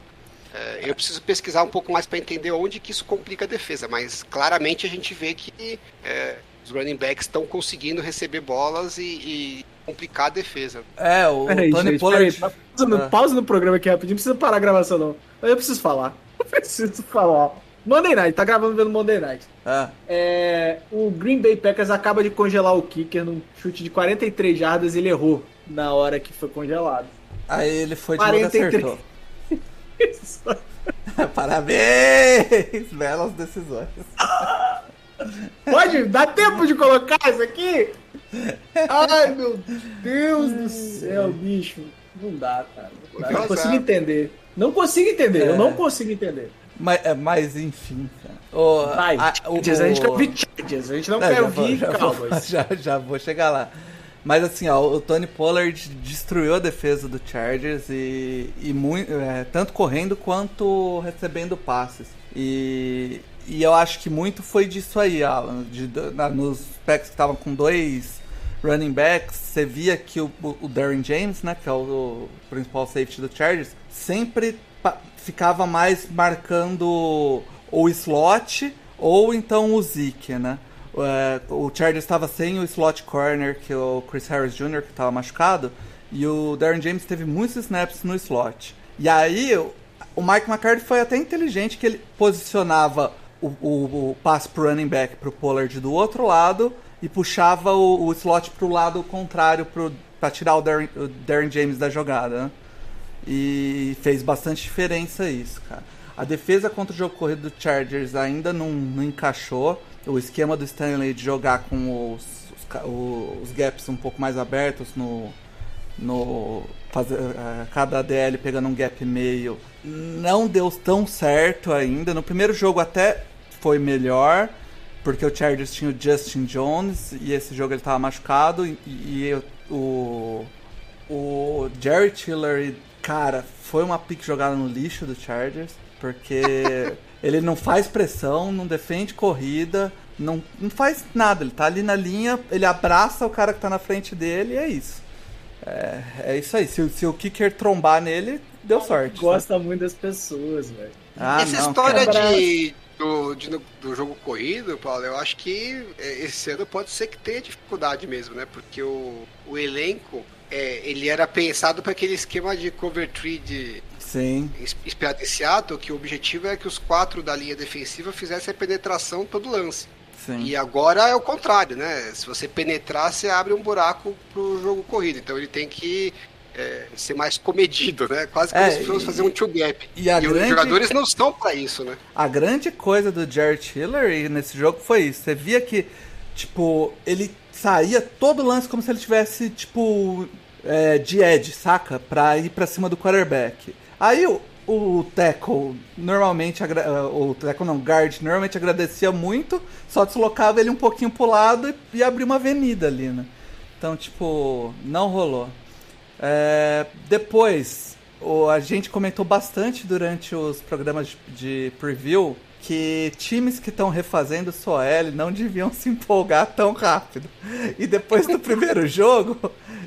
Eh, eu preciso pesquisar um pouco mais para entender onde que isso complica a defesa, mas claramente a gente vê que eh, os running backs estão conseguindo receber bolas e, e complicar a defesa. É, o Peraí, Tony gente, Pollard. peraí, pausa, no, Ah. pausa no programa aqui rapidinho, não precisa parar a gravação não. Eu preciso falar. Eu preciso falar. Monday Night, tá gravando vendo Monday Night. É. É, o Green Bay Packers acaba de congelar o kicker num chute de 43 jardas, ele errou. na hora que foi congelado. Aí ele foi de novo e 43. acertou. Parabéns! Belas decisões. Pode? Dá tempo de colocar isso aqui? Ai, meu Deus do céu, bicho. Não dá, cara. Não, dá. Não Não consigo entender. Não consigo entender, eu É. não consigo entender. Mas, é, mas enfim, cara. O, Vai, a, o- Chargers, a gente quer ouvir Chargers, a gente não É, quer vou- ouvir já vou- Cowboys. Já, já vou chegar lá. Mas assim, ó, o Tony Pollard destruiu a defesa do Chargers e, e muito, é, tanto correndo quanto recebendo passes. E, e eu acho que muito foi disso aí, Alan. De, na- nos packs que estavam com dois running backs, você via que o, o Darren James, né, que é o, o principal safety do Chargers, sempre ficava mais marcando o slot ou então o Zeke, né? É, o Chargers estava sem o slot corner, que é o Chris Harris Jr., que estava machucado, e o Darren James teve muitos snaps no slot. E aí, o Mike McCarthy foi até inteligente que ele posicionava o, o, o pro running back pro Pollard do outro lado e puxava o, o slot pro lado contrário para tirar o Darren, o Darren James da jogada, né? E fez bastante diferença isso, cara. A defesa contra o jogo corrido do Chargers ainda não, não encaixou. O esquema do Stanley de jogar com os, os, os gaps um pouco mais abertos no. no fazer, eh, cada DL pegando um gap meio não deu tão certo ainda. No primeiro jogo até foi melhor, porque o Chargers tinha o Justin Jones e esse jogo ele estava machucado e, e o o Jerry Tiller, cara, foi uma pick jogada no lixo do Chargers, porque ele não faz pressão, não defende corrida, não, não faz nada. Ele tá ali na linha, ele abraça o cara que tá na frente dele e é isso. É, é isso aí. Se, se o kicker trombar nele, deu sorte. sabe? Gosta muito das pessoas, velho. Ah, Essa não, história cara. de, do, de- do jogo corrido, Paulo, eu acho que é, esse ano pode ser que tenha dificuldade mesmo, né? Porque o, o elenco, é, ele era pensado para aquele esquema de cover tree de, Sim, inspirado em Seattle, que o objetivo é que os quatro da linha defensiva fizessem a penetração todo lance. sim. E agora é o contrário, né? Se você penetrar, você abre um buraco pro jogo corrido. Então ele tem que é, ser mais comedido, né? Quase como É, se fosse e- fazer um two gap. e os grande- jogadores não estão para isso, né? A grande coisa do Jared Tiller nesse jogo foi isso. Você via que, tipo, ele saía todo lance como se ele tivesse, tipo, é, de edge, saca? Pra ir pra cima do quarterback. Aí o, o tackle normalmente, eh, o tackle não, guard normalmente agradecia muito, só deslocava ele um pouquinho pro lado e, e abria uma avenida ali, né? Então, tipo, não rolou. É, depois, o- a gente comentou bastante durante os programas de, de preview que times que estão refazendo sua L não deviam se empolgar tão rápido. E depois do primeiro jogo,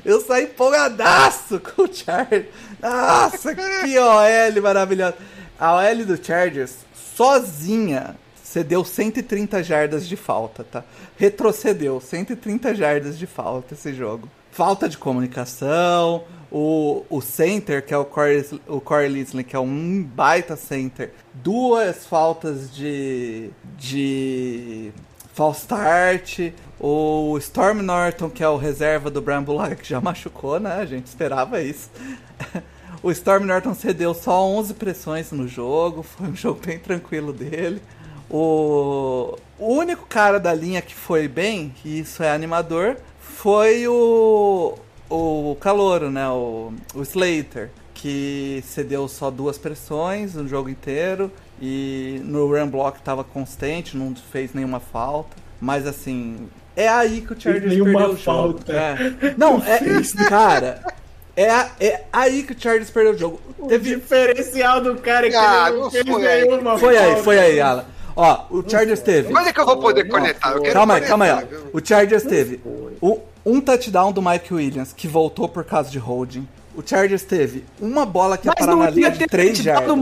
eu saí empolgadaço com o Chargers. Nossa, que OL maravilhosa. A OL do Chargers, sozinha, cedeu 130 jardas de falta, tá? Retrocedeu 130 jardas de falta esse jogo. Falta de comunicação, o, o center, que é o Corey, o Corey Linsley, que é um baita center, duas faltas de, de false start, o Storm Norton, que é o reserva do Brian Bulaga, que já machucou, né? A gente esperava isso. O Storm Norton cedeu só 11 pressões no jogo, foi um jogo bem tranquilo dele. O, o único cara da linha que foi bem, e isso é animador, foi o, o Calouro, né? O, o Slater, que cedeu só duas pressões no jogo inteiro e no run block estava constante, não fez nenhuma falta. Mas assim, é aí que o Chargers nenhuma perdeu o jogo. falta. É. Não, é, cara, é, é aí que o Chargers perdeu o jogo. O Teve, diferencial do cara é que Ah, ele não fez foi aí. nenhuma foi aí, foi aí, Alan. Ó, o Chargers teve. Quando é que eu vou poder conectar? Eu quero Calma aí, conectar, calma aí. ó. O Chargers teve o- um touchdown do Mike Williams, que voltou por causa de holding. O Chargers teve uma bola que ia parar na linha de ter 3 tirado jardas. do,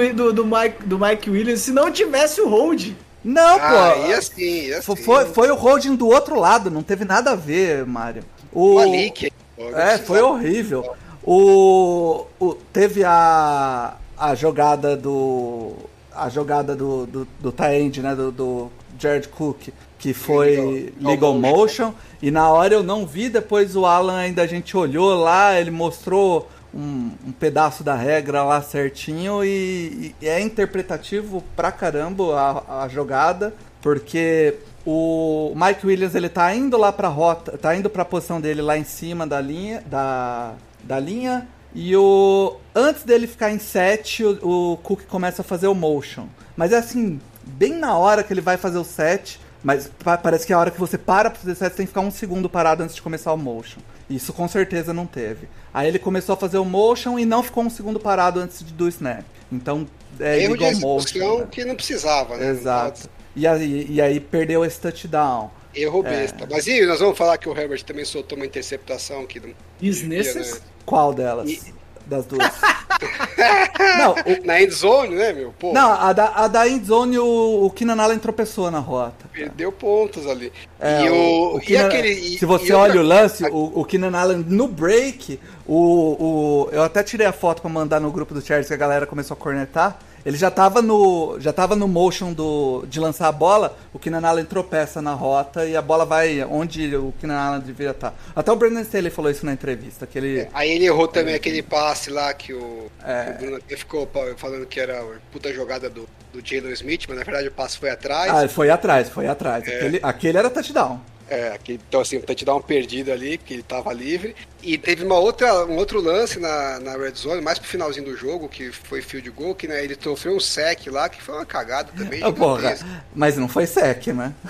Mike, do, do, Mike, do Mike Williams se não tivesse o hold. Não, Ah, pô. e assim, e assim. Foi, foi o holding do outro lado, não teve nada a ver, Mário. O, O Malik. É, foi horrível. O, o- teve a, a jogada do. a jogada do, do, do tie-end, né? Do, do Jared Cook, que foi Legal. legal motion. E na hora eu não vi, depois o Alan ainda a gente olhou lá, ele mostrou um, um pedaço da regra lá certinho e, e é interpretativo pra caramba a, a jogada, porque o Mike Williams ele tá indo lá pra rota, tá indo pra posição dele lá em cima da linha, da, da linha, e o antes dele ficar em 7, o, o Cook começa a fazer o motion. Mas é assim, bem na hora que ele vai fazer o set, mas pa- parece que a hora que você para pra fazer set, você tem que ficar um segundo parado antes de começar o motion. Isso com certeza não teve. Aí ele começou a fazer o motion e não ficou um segundo parado antes de- do snap. Então, é Erro de motion. né? que não precisava, né? Exato. E aí, e aí perdeu esse touchdown. Erro É. besta. Mas e nós vamos falar que o Herbert também soltou uma interceptação que não Desnecessário. Qual delas? E- Das duas. não, o- na end zone, né, meu? Pô, não, a da, a da endzone o, o Keenan Allen tropeçou na rota. perdeu pontos ali. É, e o, e Keenan- aquele e- se você e outra- olha o lance, o, o Keenan Allen no break, o, o, eu até tirei a foto pra mandar no grupo do Charles que a galera começou a cornetar. Ele já tava no, já tava no motion do, de lançar a bola, o Keenan Allen tropeça na rota e a bola vai onde o Keenan Allen devia estar. Até o Brandon Staley falou isso na entrevista, que ele... Aí ele errou também aquele passe lá que o, É. o Bruno até ficou falando que era a puta jogada do, do Jalen Smith, mas na verdade o passe foi atrás. Ah, ele foi atrás, foi atrás. É. Aquele, aquele era touchdown. É, aquele, então assim, um touchdown perdido ali, porque ele tava livre. E teve uma outra, um outro lance na, na red zone, mais pro finalzinho do jogo, que foi field goal, que né, ele sofreu um sec lá, que foi uma cagada também. Ah, porra, mas não foi sec, né?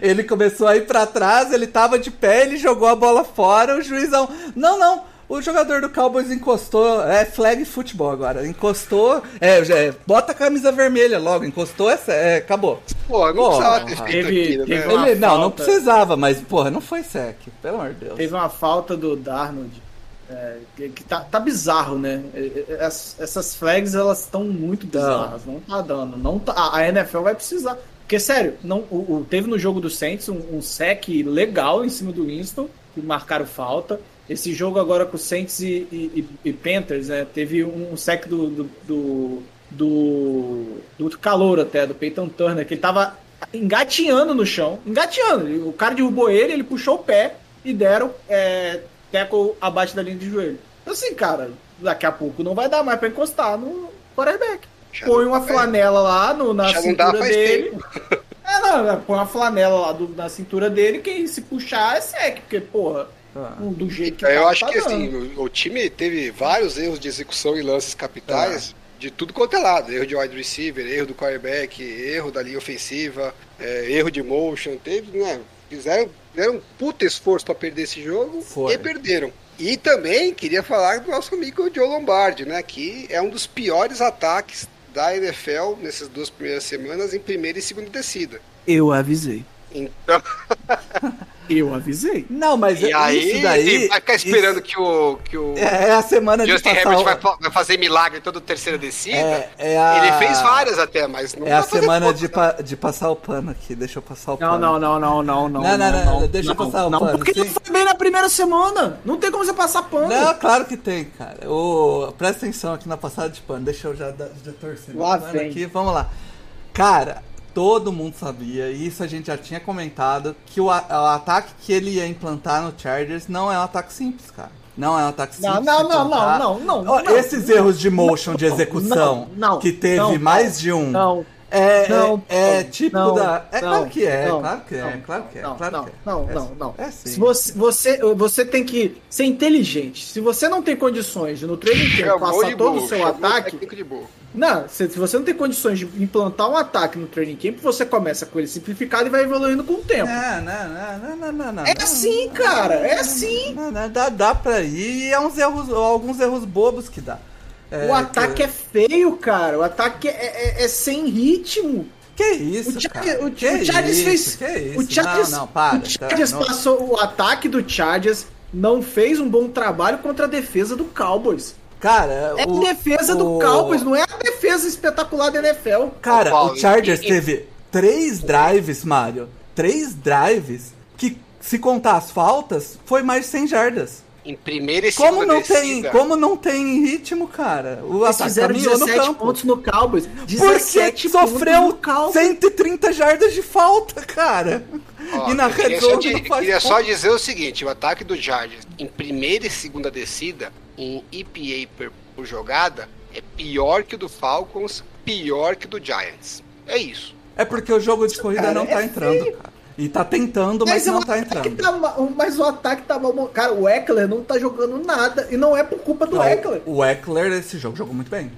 ele começou a ir pra trás, ele tava de pé, ele jogou a bola fora, o juizão. Não, não. O jogador do Cowboys encostou, é flag futebol agora. Encostou, é, é, bota a camisa vermelha logo, encostou, é, é, acabou. Pô, não Porra, precisava ter feito teve- aquilo, teve né? Ele, não, não precisava, mas porra, não foi sec, pelo amor de Deus. Teve uma falta do Darnold. é, que, que tá, tá bizarro, né? É, é, as- essas flags elas estão muito bizarras. Não tá dando. Não tá, a- a NFL vai precisar. Porque, sério, não, o, o- teve no jogo do Saints um, um sec legal em cima do Winston, que marcaram falta. Esse jogo agora com Saints e, e, e- Panthers, né? Teve um sec do, do, do, do, do calor até, do Peyton Turner, que ele tava engatinhando no chão. Engatinhando. O cara derrubou ele, ele puxou o pé e deram é, tackle abaixo da linha de joelho. Assim, cara, daqui a pouco não vai dar mais pra encostar no quarterback. Já Põe uma flanela lá no, na Já cintura dele. tempo. É, não, não, põe uma flanela lá do- na cintura dele, quem se puxar é sec, porque, porra, Ah. do jeito que Eu tá, acho tá que assim, o, o time teve vários erros de execução e lances capitais de tudo quanto é lado. Erro de wide receiver, erro do quarterback, erro da linha ofensiva, é, erro de motion. Teve, né? Fizeram, fizeram um puta esforço para perder esse jogo Foi. e perderam. E também queria falar do nosso amigo Joe Lombardi, né? Que é um dos piores ataques da NFL nessas duas primeiras semanas em primeira e segunda descida. Eu avisei. Então, Eu avisei. Não, mas e aí isso daí. vai ficar esperando isso- que o, que o É, é a semana de Justin passar Herbert o- vai, vai fazer milagre toda terceira descida. É, é a- Ele fez várias até, mas não É a semana de, pa- de passar o pano aqui. Deixa eu passar o Não, pano. não, não, não, não, não. Não, não, não, deixa eu passar o não, pano, Porque sim. não foi bem na primeira semana. Não tem como você passar pano. Não, claro que tem, cara. Presta atenção aqui na passada de pano. Deixa eu já, já torcer. Lá pano vem. aqui. Vamos lá. Cara, todo mundo sabia, e isso a gente já tinha comentado, que o, a- o ataque que ele ia implantar no Chargers não é um ataque simples, cara. Não é um ataque Não, simples. não, não, não, não, não, não. Esses erros de motion de execução, não, não, que teve não, mais de um. Não. É, Não, é, é não, tipo não, da. É não, claro que é, não, claro que é, não, claro que é, não, claro não, que é. não, É não, sim, não. É sim. Se você, você, você tem que ser inteligente. Se você não tem condições de no training camp passar de todo o seu ataque. Não, se, se você não tem condições de implantar um ataque no training camp, você começa com ele simplificado e vai evoluindo com o tempo. Não, não, não, não, não, não, não. É não, assim, não, cara, não, é assim. Dá, dá pra ir e é uns erros, alguns erros bobos que dá. É, o ataque que, é feio, cara. O ataque é, é- é sem ritmo. Que isso, O, cara? o, que o Chargers isso, fez. Que isso? O Chargers, não, não, para. o Chargers tá, não. passou. O ataque do Chargers não fez um bom trabalho contra a defesa do Cowboys. Cara, É o, a defesa do o- Cowboys, não é a defesa espetacular da NFL. Cara, Paulo, o Chargers e- teve três drives, Mário. Três drives que, se contar as faltas, foi mais de 100 jardas. em primeira e Como segunda não, tem, descida. como não tem ritmo, cara? O Eles fizeram caminhou no 17 campo. pontos no Cowboys. Porque 17 pontos sofreu no Cowboys. 130 jardas de falta, cara. Ó, e na queria red só, faz queria só dizer o seguinte: o ataque do Chargers em primeira e segunda descida, em EPA per, por jogada, é pior que o do Falcons, pior que o do Giants. É isso. É porque o jogo de corrida cara, não tá é entrando, feio. cara. E tá tentando, mas, o não tá ataque entrando. tá ma- mas o ataque tá mal. Cara, o Eckler não tá jogando nada. E não é por culpa do Não, Eckler. o Eckler, esse jogo, jogou muito bem.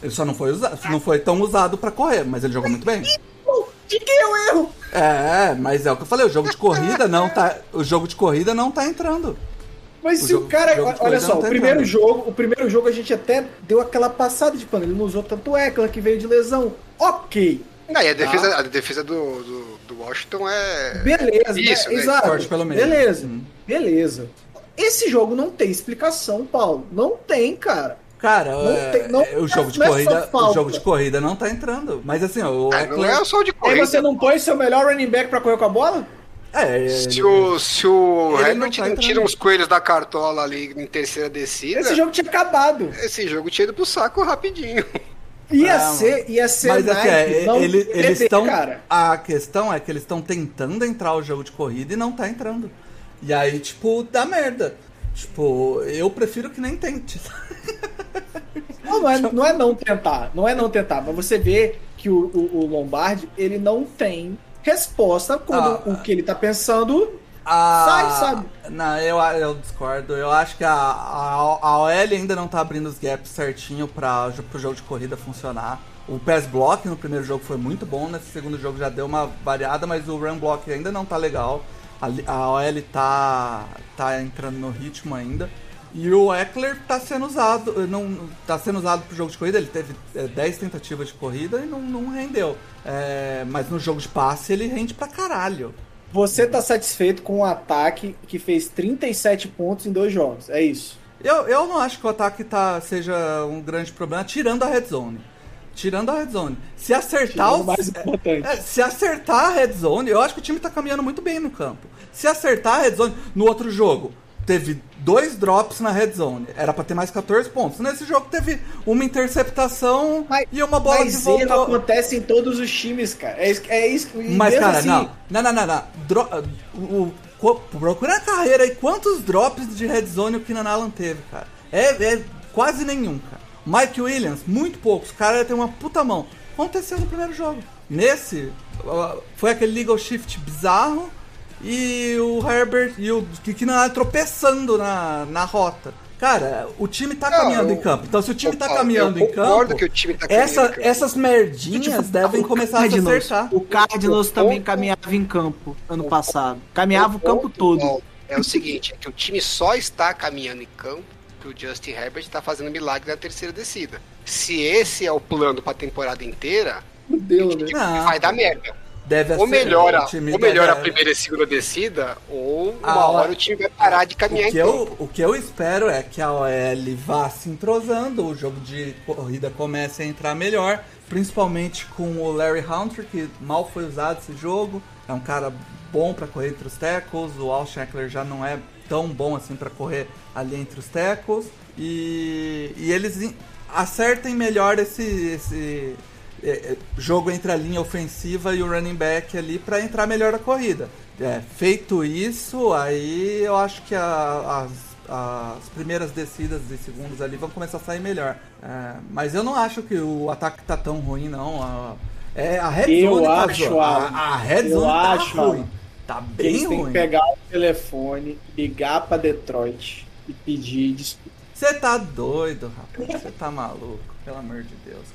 Ele só não foi usado, não foi tão usado pra correr, mas ele jogou muito bem. De quem é o erro? É, mas é o que eu falei, o jogo de corrida não tá, o jogo de corrida não tá entrando. Mas O se jogo- o cara. Olha só, não o tá primeiro jogo, o primeiro jogo a gente até deu aquela passada de pano. Ele não usou tanto Eckler que veio de lesão. Ok. Não, e a defesa, Tá. a defesa do, do, do Washington é. Beleza, Isso, né? Exato. Forte pelo meio. Beleza. Hum. Beleza. Esse jogo não tem explicação, Paulo. Não tem, cara. Cara, Não é- tem- não- é- o jogo de não corrida, o jogo de corrida não tá entrando. Mas assim, ó, o Ah, não Eckler é só de Aí corrida. você não põe seu melhor running back pra correr com a bola? É, Se o, se o Ele não Herbert tá não, tira uns coelhos da cartola ali em terceira descida, Esse jogo tinha acabado. esse jogo tinha ido pro saco rapidinho. Ia Ah, ser, ia ser Mas assim, Nike, é, não ele- perder, eles estão. cara. A questão é que eles estão tentando entrar o jogo de corrida e não tá entrando. E aí, tipo, dá merda. Tipo, eu prefiro que nem tente. Não, não é, não é não tentar, não é não tentar, mas você vê que o, o, o Lombardi, ele não tem resposta quando Ah. o que ele tá pensando A... Sai, sabe? Não, eu, eu discordo. Eu acho que a, a, a OL ainda não tá abrindo os gaps certinho pra, pro jogo de corrida funcionar. O pass block no primeiro jogo foi muito bom, nesse segundo jogo já deu uma variada, mas o run block ainda não tá legal. A, a OL tá, tá entrando no ritmo ainda. E o Eckler tá sendo usado, não tá sendo usado pro jogo de corrida, ele teve é, 10 tentativas de corrida e não, não rendeu. É, mas no jogo de passe ele rende pra caralho. Você tá satisfeito com o ataque que fez 37 pontos em dois jogos, é isso. Eu, eu não acho que o ataque tá, seja um grande problema, tirando a red zone. Tirando a red zone. Se acertar o. o mais importante. É, se acertar a red zone, eu acho que o time tá caminhando muito bem no campo. Se acertar a red zone, no outro jogo, teve dois drops na red zone. Era pra ter mais 14 pontos. Nesse jogo teve uma interceptação Mas, e uma bola mas que erro voltou. acontece em todos os times, cara. É isso, é isso e Mas, cara, assim, não. Não, não, não, não. Dro- o, o- procura na carreira aí quantos drops de red zone o Keenan Allen teve, cara. É, é quase nenhum, cara. Mike Williams, muito poucos. O cara tem uma puta mão. Aconteceu no primeiro jogo. Nesse, foi aquele legal shift bizarro e o Herbert e o Allen tropeçando na, na rota. Cara, o time tá Não, caminhando eu- em campo. Então, se o time eu tá caminhando eu em campo, concordo que o time tá caminhando essa, em campo. essas merdinhas devem o começar a se Cardinals, acertar. O Cardinals O também ponto- caminhava em campo ano o passado. Caminhava o campo ponto, todo. É o seguinte, é que o time só está caminhando em campo que o Justin Herbert está fazendo milagre na terceira descida. Se esse é o plano para a temporada inteira, Fudeu, né? Não. vai dar merda. Deve Ou ser- melhora, o time ou melhora a deve- primeira e segunda descida, ou uma A hora o time vai parar de caminhar O que, eu, o que eu espero é que a OL vá se entrosando, o jogo de corrida comece a entrar melhor, principalmente com o Larry Hunter, que mal foi usado esse jogo, é um cara bom para correr entre os tackles, o Al Shackler já não é tão bom assim para correr ali entre os tackles, e, e eles acertem melhor esse, esse é, é, jogo entre a linha ofensiva e o running back ali para entrar melhor a corrida. É, feito isso, aí eu acho que a- as, as primeiras descidas e segundos ali vão começar a sair melhor. É, mas eu não acho que o ataque tá tão ruim, não. A, é, a red Eu zone tá acho, zo- a, a red Eu zone tá acho, ruim. Tá Que Eles bem têm que ruim. pegar o telefone, ligar pra Detroit e pedir desculpa. Você tá doido, rapaz. Você tá maluco, pelo amor de Deus.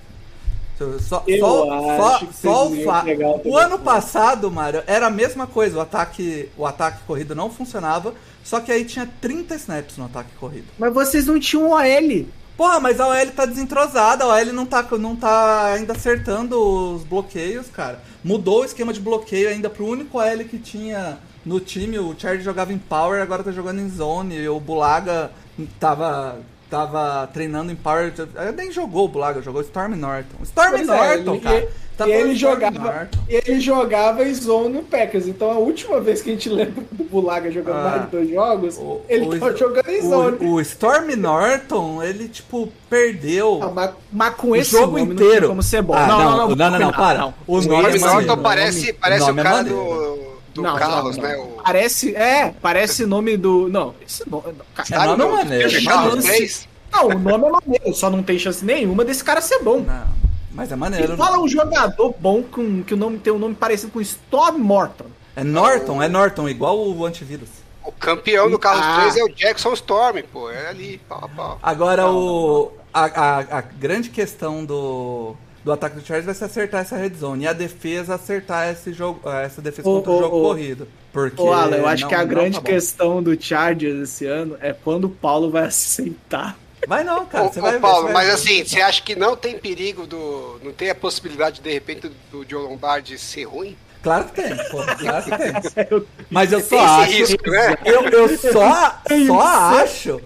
Só, Eu só, acho que só, só vocês o o ano passado, Mário, era a mesma coisa. O ataque, o ataque corrido não funcionava. Só que aí tinha 30 snaps no ataque corrido. Mas vocês não tinham OL. Porra, mas a OL tá desentrosada. A OL não tá, não tá ainda acertando os bloqueios, cara. Mudou o esquema de bloqueio ainda pro único OL que tinha no time. O Charlie jogava em power, agora tá jogando em zone. E o Bulaga tava, tava treinando em power. Ele nem jogou o Bulaga, jogou Storm Norton. Storm Pois é, Norton, e- cara. e- Tá E ele Storm jogava, Norton. ele jogava em zone no Packers. Então a última vez que a gente lembra do Bulaga jogando Ah. mais de dois jogos, O- ele o- tava jogando em zone. O, o Storm Norton, ele, tipo, perdeu Ah, mas Mas com o esse jogo nome não inteiro. tinha como ser bom. Ah, não, não, não, não, não, não, não, para. O O Norm é Norton parece, parece o é cara maneiro. do, do Não, Carlos, não, né? não. O Parece, é, parece nome do. Não, esse nome. É nome do- maneiro, do é Carlos maneiro. Reis? Não, o nome é maneiro, só não tem chance nenhuma desse cara ser bom. Não, mas é maneiro. E fala um jogador bom com, que o nome tem um nome parecido com Storm Morton. É Norton, é Norton, igual o antivírus. O campeão do Carlos Ah. 3 é o Jackson Storm, pô. É ali, pau a pau. Agora, o, a, a, a grande questão do, do ataque do Chargers vai ser acertar essa red zone. E a defesa acertar esse jogo, essa defesa Ô, contra o jogo ô. corrido. Porque Ô, Alan, eu acho não- que a não grande tá questão do Chargers esse ano é quando o Paulo vai aceitar. Vai não, cara. Ô, Você ô, vai ver, Paulo, você vai mas ver. assim, você acha que não tem perigo do. Não tem a possibilidade, de repente, do Joe Lombardi ser ruim? Claro que tem, pô, claro que tem. Mas eu só Tem esse acho. risco, né? Eu, eu só, só acho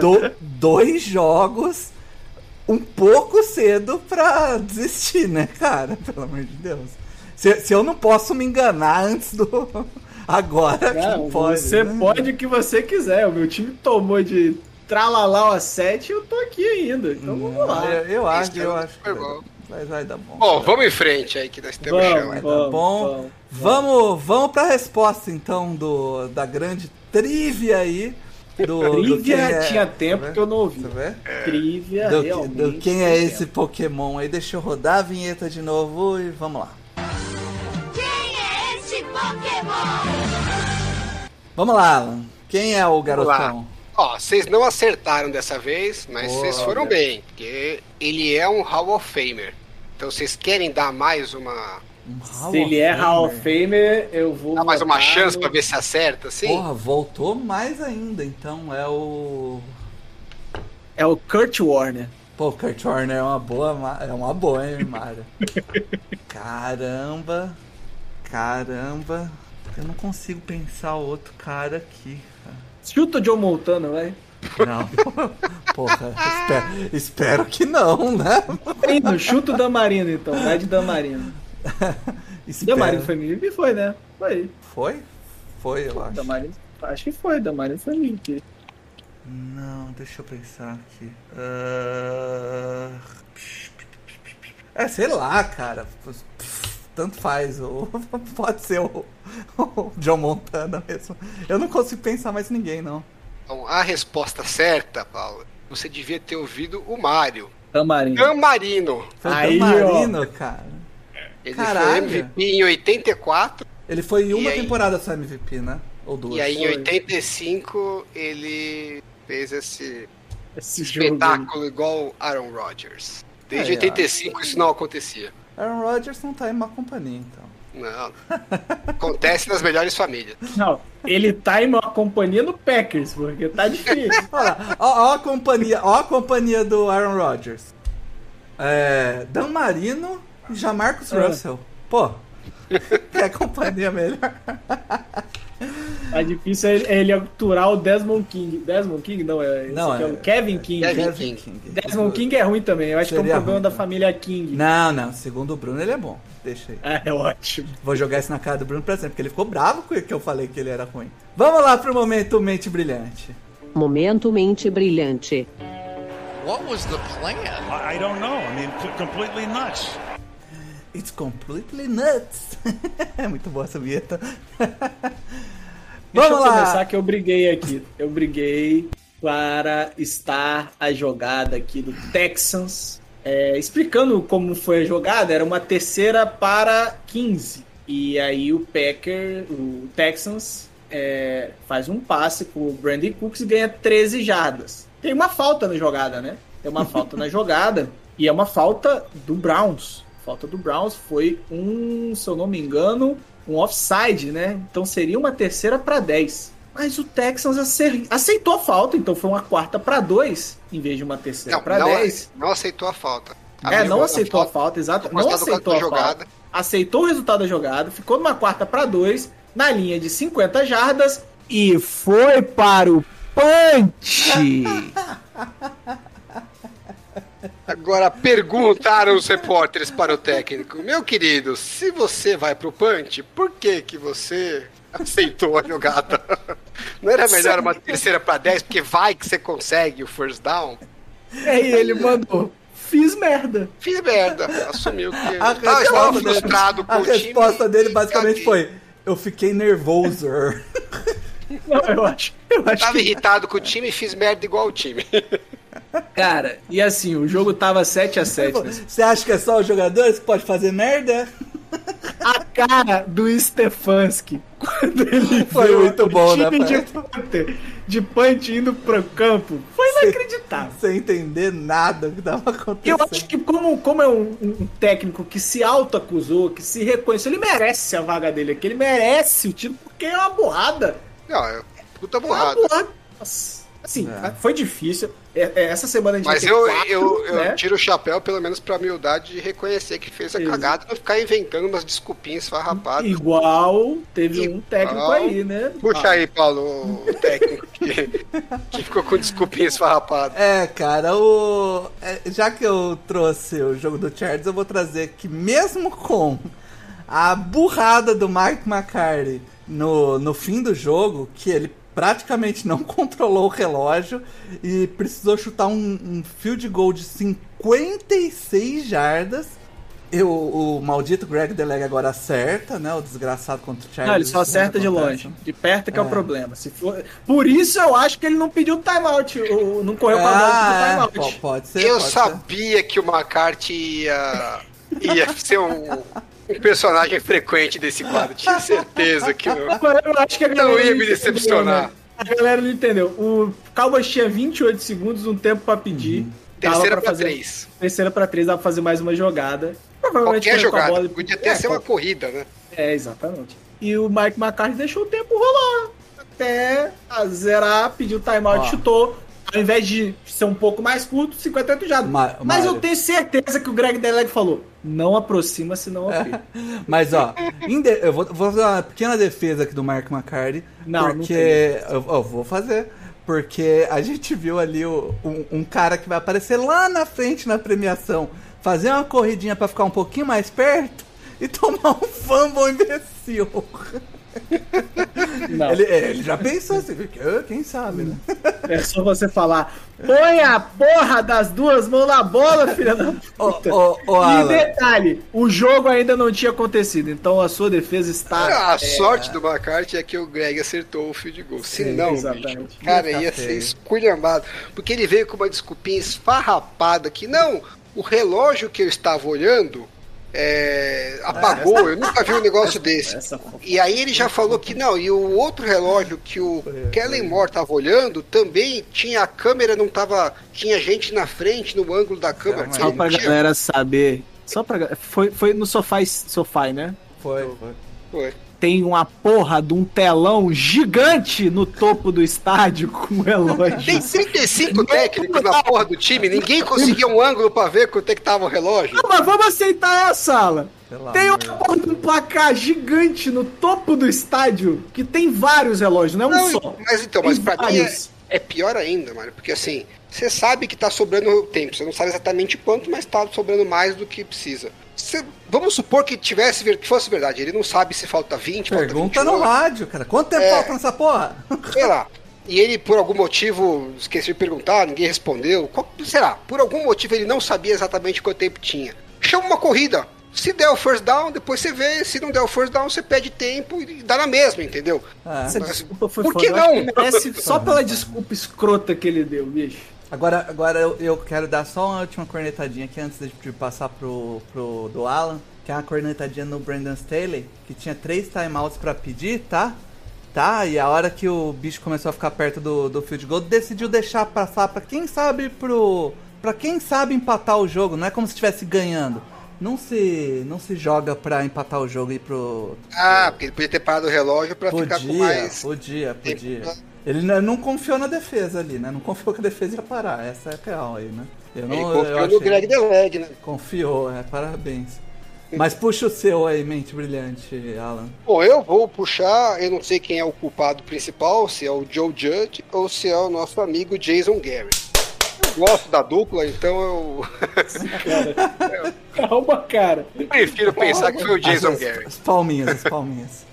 do- dois jogos um pouco cedo pra desistir, né, cara? Pelo amor de Deus. Se, se eu não posso me enganar antes do. Agora Não, que pode. você né? pode o que você quiser. O meu time tomou de tralalau a 7 e eu tô aqui ainda. Então vamos lá. Eu, eu acho, eu acho. vai, bom. vai, vai dar bom. Bom, vamos em frente aí, que nós temos Vamos, chão. Vai vamos. dar bom. vamos, Vamos, vamos pra resposta então do, da grande trivia aí. Do, do Trivia é- tinha tempo Tá que eu não ouvi. Trivia, Do, realmente. do quem é esse tempo. Pokémon aí? Deixa eu rodar a vinheta de novo e vamos lá. Quem é este Pokémon? Vamos lá, Alan. Quem é o garotão? Ó, vocês não acertaram dessa vez, mas vocês foram bem, porque ele é um Hall of Famer. Então vocês querem dar mais uma, Um Se ele é Hall of Famer. Eu vou. dar mais uma chance no- pra ver se acerta, assim? Porra, voltou mais ainda. Então é o. É o Kurt Warner. Pô, o Kurt Warner é uma boa, é uma boa, hein, Mário? Caramba, caramba. Eu não consigo pensar outro cara aqui, cara. Chuta o Joe Montana, vai. Não. Porra, espero, espero que não, né? Indo, chuta o Damarino então, vai de Damarino. Espero. Damarino foi MVP? Foi, né? Foi. Foi? Foi, eu acho. Damarino, acho que foi, Damarino foi MVP. Não, deixa eu pensar aqui. Ah, É, sei lá, cara. Tanto faz. o- Pode ser o, o John Montana mesmo. Eu não consigo pensar mais ninguém, não. Então, a resposta certa, Paulo, você devia ter ouvido o Mário. Damarino. Camarino. Foi Aí, Marino, cara. Ele Caralho. foi MVP em 84 Ele foi em uma aí? temporada só MVP, né? Ou duas. e aí em Foi. 85 ele fez esse Esse jogo. espetáculo igual o Aaron Rodgers. Desde É, 85 isso não acontecia. Aaron Rodgers não tá em má companhia, então. Não. Acontece nas melhores famílias. Não, ele tá em uma companhia no Packers, porque tá difícil. Olha lá, ó, ó a companhia, ó a companhia do Aaron Rodgers. É, Dan Marino Jamarcus Ah. Russell. Pô, que é companhia melhor. Tá difícil ele, ele aturar o Desmond King. Desmond King? Não, é, esse Não, aqui é, é- o Kevin King. Kevin King. Desmond King é ruim também. Eu acho que é um Seria problema ruim da família King. Não, não, segundo o Bruno ele é bom. Deixa aí. Ah, é ótimo. Vou jogar isso na cara do Bruno pra sempre, porque ele ficou bravo com o que eu falei que ele era ruim. Vamos lá pro momento mente brilhante. Momento mente brilhante. What was the plan? I don't know. I mean, completely nuts. It's completely nuts. é muito boa essa vinheta. Deixa Vamos eu lá. começar que eu briguei aqui. Eu briguei para estar a jogada aqui do Texans. É, explicando como foi a jogada, era uma terceira para 15. E aí o Packer, o Texans, é, faz um passe pro Brandon Cooks e ganha 13 jardas. Tem uma falta na jogada, né? Tem uma falta na jogada. E é uma falta do Browns. A falta do Browns foi um, se eu não me engano, um offside, né? Então seria uma terceira para 10. Mas o Texans aceitou a falta, então foi uma quarta para 2 em vez de uma terceira Não, para não, 10. não aceitou a falta. É, Abriu não a aceitou a falta, falta, exato. Não aceitou a a jogada. falta. Aceitou o resultado da jogada, ficou numa quarta para 2, na linha de 50 jardas e foi para o punch. Agora perguntaram os repórteres para o técnico: Meu querido, se você vai pro punch, por que que você aceitou a jogada? Não era melhor uma terceira para 10 porque vai que você consegue o first down? Aí ele mandou. Fiz merda. Fiz merda, assumiu que A tava, estava dele- frustrado com a o time. resposta dele basicamente Caguei. foi: Eu fiquei nervoso. Não, eu acho, eu acho Tava que irritado com o time e fiz merda igual o time. Cara, e assim, o jogo tava 7 a 7 né? Você acha que é só os jogadores que pode fazer merda? A cara do Stefanski quando ele Foi muito o bom, né, time de pai? punter, de punch indo pro campo foi inacreditável. Sem entender nada do que tava Eu acontecendo. acho que como, como é um, um técnico que se auto-acusou, que se reconheceu, ele merece a vaga dele aqui, ele merece o título, porque é uma borrada. Não, é puta É uma borrada. borrada. Nossa, Assim, É. foi difícil. É- é, essa semana a gente Mas eu, quatro, eu, eu né? tiro o chapéu, pelo menos pra humildade, de reconhecer que fez a Isso. cagada e não ficar inventando umas desculpinhas farrapadas. Igual teve um Igual. técnico aí, né? Puxa aí, Paulo, o técnico que, que ficou com desculpinhas farrapadas. É, cara, o. é, já que eu trouxe o jogo do Chargers, eu vou trazer que mesmo com a burrada do Mike McCarthy no, no fim do jogo, que ele praticamente não controlou o relógio e precisou chutar um, um field goal de 56 jardas. Eu, o maldito Greg Deleg agora acerta, né? O desgraçado contra o Chargers. Não, ele só sempre acerta de longe. De perto que é, o É. problema. Se for... Por isso eu acho que ele não pediu timeout. ou Não correu com a bola Ah, é, pro timeout. pode ser. Eu pode ser. sabia que o McCarthy ia, ia ser um personagem frequente desse quadro. Tinha certeza que eu, Agora, Eu acho que a não ia me entendeu, decepcionar. né? A galera não entendeu. O Cowboys tinha 28 segundos, um tempo pra pedir. Dava Terceira pra pra fazer- três. Terceira pra três, dava pra fazer mais uma jogada. Provavelmente Qualquer jogada. bola Podia até É, ser uma qual- corrida, né? É, exatamente. E o Mike McCarthy deixou o tempo rolar. Até a zerar, pediu timeout, chutou. Ao invés de ser um pouco mais curto, 58 já. Ma- Mas eu tenho certeza que o Greg Deleg falou: não aproxima, senão eu perco. Mas ó, eu vou, vou fazer uma pequena defesa aqui do Mark McCarthy. Não, não porque tem eu, eu vou fazer. Porque a gente viu ali o- um, um cara que vai aparecer lá na frente na premiação, fazer uma corridinha pra ficar um pouquinho mais perto e tomar um fumble imbecil. Não. Ele, é, ele já pensou assim, ah, quem sabe, né? É só você falar: põe a porra das duas mãos na bola, filha da puta. ô, e Alan. detalhe: o jogo ainda não tinha acontecido, então a sua defesa está. a sorte do McCarthy é que o Greg acertou o field goal. Se não, cara, Ia ser esculhambado. Porque ele veio com uma desculpinha esfarrapada que não, o relógio que eu estava olhando é, apagou. Eu nunca vi um negócio desse. Essa E aí ele já falou que não, e o outro relógio que o Kellen Moore tava olhando, também tinha a câmera, não tava. Tinha gente na frente, no ângulo da câmera. Só pra tinha- galera saber. Só pra. Foi, foi no sofá, sofá, né? Foi, foi. Foi. Tem uma porra de um telão gigante no topo do estádio com relógio. Tem 35 técnicos na porra do time, ninguém conseguia um ângulo pra ver quanto é que tava o relógio. Não, mas vamos aceitar essa, Alan. Pelo Tem uma porra de um placar gigante no topo do estádio que tem vários relógios, não é um Não, só. mas então, mas pra mim é, é pior ainda, mano, porque assim, você sabe que tá sobrando tempo, você não sabe exatamente quanto, mas tá sobrando mais do que precisa. Você- vamos supor que tivesse, que fosse verdade, ele não sabe se falta 20, falta Pergunta 21, no rádio, cara. Quanto tempo É. falta nessa porra? sei lá. E ele, por algum motivo, esqueceu de perguntar, ninguém respondeu. Qual, sei lá, por algum motivo ele não sabia exatamente quanto tempo tinha. Chama uma corrida. Se der o first down, depois você vê. Se não der o first down, você pede tempo e dá na mesma, entendeu? Ah. Essa Mas desculpa foi por que não? merece só pela desculpa escrota que ele deu, bicho. Agora, agora eu, eu quero dar só uma última cornetadinha aqui antes de, de passar pro, pro do Alan, que é uma cornetadinha no Brandon Staley, que tinha três timeouts pra pedir, tá? Tá, e a hora que o bicho começou a ficar perto do, do field goal, decidiu deixar passar pra quem sabe pro. pra quem sabe empatar o jogo, não é como se estivesse ganhando. Não se, não se joga pra empatar o jogo e ir pro. Ah, porque ele podia ter parado o relógio pra ficar com Podia, mais. podia, tempo, podia. Ele não, confiou na defesa ali, né? Não confiou que a defesa ia parar. Essa é a real aí, né? Eu Ele não, eu confiou no achei- Greg Deleg, né? Confiou, é, parabéns. Mas puxa o seu aí, mente brilhante, Alan. Bom, eu vou puxar, eu não sei quem é o culpado principal, se é o Joe Judge ou se é o nosso amigo Jason Garrett. Eu gosto da dupla, então eu Calma, cara. prefiro pensar que foi o Jason as, Gary. as palminhas, as palminhas.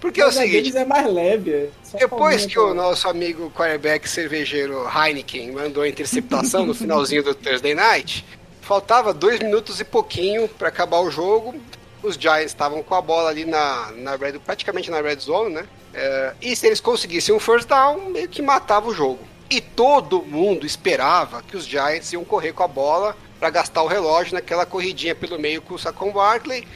Porque é o seguinte, é mais leve. é Depois que o nosso amigo quarterback cervejeiro Heineken mandou a interceptação no finalzinho do Thursday Night, faltava dois minutos e pouquinho para acabar o jogo. Os Giants estavam com a bola ali na, na red, praticamente na red zone, né? É, e se eles conseguissem um first down, meio que matava o jogo. E todo mundo esperava que os Giants iam correr com a bola para gastar o relógio naquela corridinha pelo meio com o Saquon Barkley.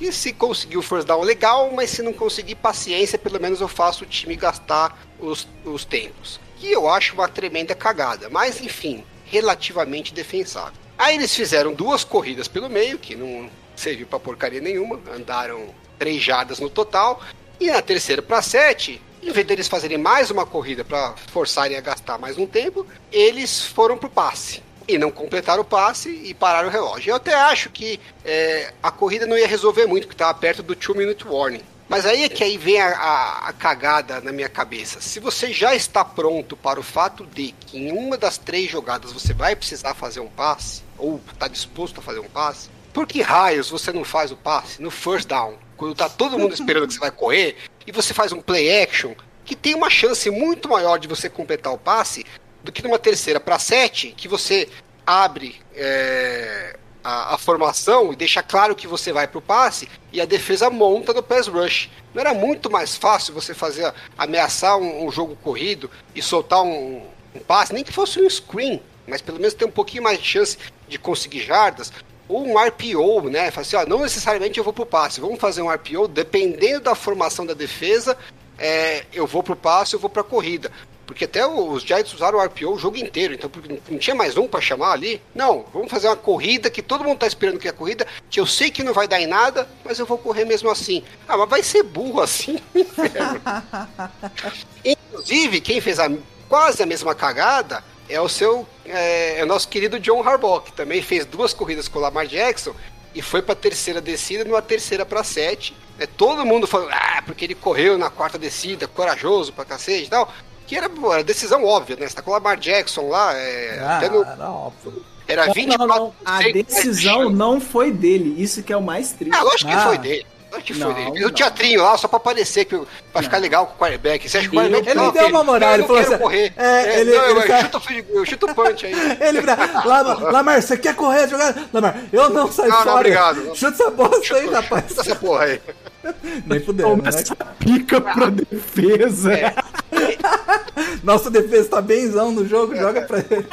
E se conseguir o first down, legal, mas se não conseguir, paciência, pelo menos eu faço o time gastar os, os tempos. Que eu acho uma tremenda cagada, mas enfim, relativamente defensável. Aí eles fizeram duas corridas pelo meio, que não serviu pra porcaria nenhuma, andaram três jardas no total. E na terceira para sete, em vez deles fazerem mais uma corrida para forçarem a gastar mais um tempo, eles foram pro passe. E não completaram o passe e pararam o relógio. Eu até acho que é, a corrida não ia resolver muito, porque estava perto do 2-minute warning. Mas aí é que aí vem a, a- a cagada na minha cabeça. Se você já está pronto para o fato de que em uma das três jogadas você vai precisar fazer um passe, ou está disposto a fazer um passe, por que raios você não faz o passe no first down? Quando tá todo mundo esperando que você vai correr, e você faz um play action, que tem uma chance muito maior de você completar o passe do que numa terceira para sete, que você abre é, a, a formação e deixa claro que você vai pro passe e a defesa monta no pass rush. Não era muito mais fácil você fazer ameaçar um, um jogo corrido e soltar um, um passe, nem que fosse um screen, mas pelo menos ter um pouquinho mais de chance de conseguir jardas. Ou um RPO, né? Fala assim, ó, não necessariamente eu vou pro passe, vamos fazer um RPO, dependendo da formação da defesa, é, eu vou pro passe, eu vou pra corrida. Porque até os Giants usaram o RPO o jogo inteiro, então não tinha mais um pra chamar ali. Não, vamos fazer uma corrida que todo mundo tá esperando que é a corrida, que eu sei que não vai dar em nada, mas eu vou correr mesmo assim. Ah, mas vai ser burro assim. Inclusive, quem fez a, quase a mesma cagada é o seu é, é o nosso querido John Harbaugh, que também fez duas corridas com o Lamar Jackson e foi pra terceira descida numa terceira pra sete. É, todo mundo falou, ah, porque ele correu na quarta descida, corajoso pra cacete e tal. Que era, pô, era decisão óbvia, né? Você tá com o Lamar Jackson lá, é, Ah, até no, era óbvio. era Não, 24 não, não. A decisão não foi dele. Isso que é o mais triste. Ah, lógico que Ah. foi dele. Lógico que foi Não, dele. Fez o não. teatrinho lá só pra parecer, que, pra ficar legal com o quarterback. Você acha que o Ele- quarterback ele não, deu filho, uma moral, não, ele falou não assim, correr. é, ele- não, ele eu, tá- chuto, o field- eu chuto punch aí. Ele vira, Lamar, Lamar, você quer correr a jogada? Lamar, eu não saio Não, não, fora. obrigado. Chuta essa bosta aí, rapaz. chuta essa porra aí. Nem fudeu, né? Começa a pica pra defesa. É. Nossa defesa tá benzão no jogo, É. joga pra ele.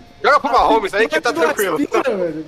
Joga pro Mahomes aí que tá tranquilo. Aspira, velho.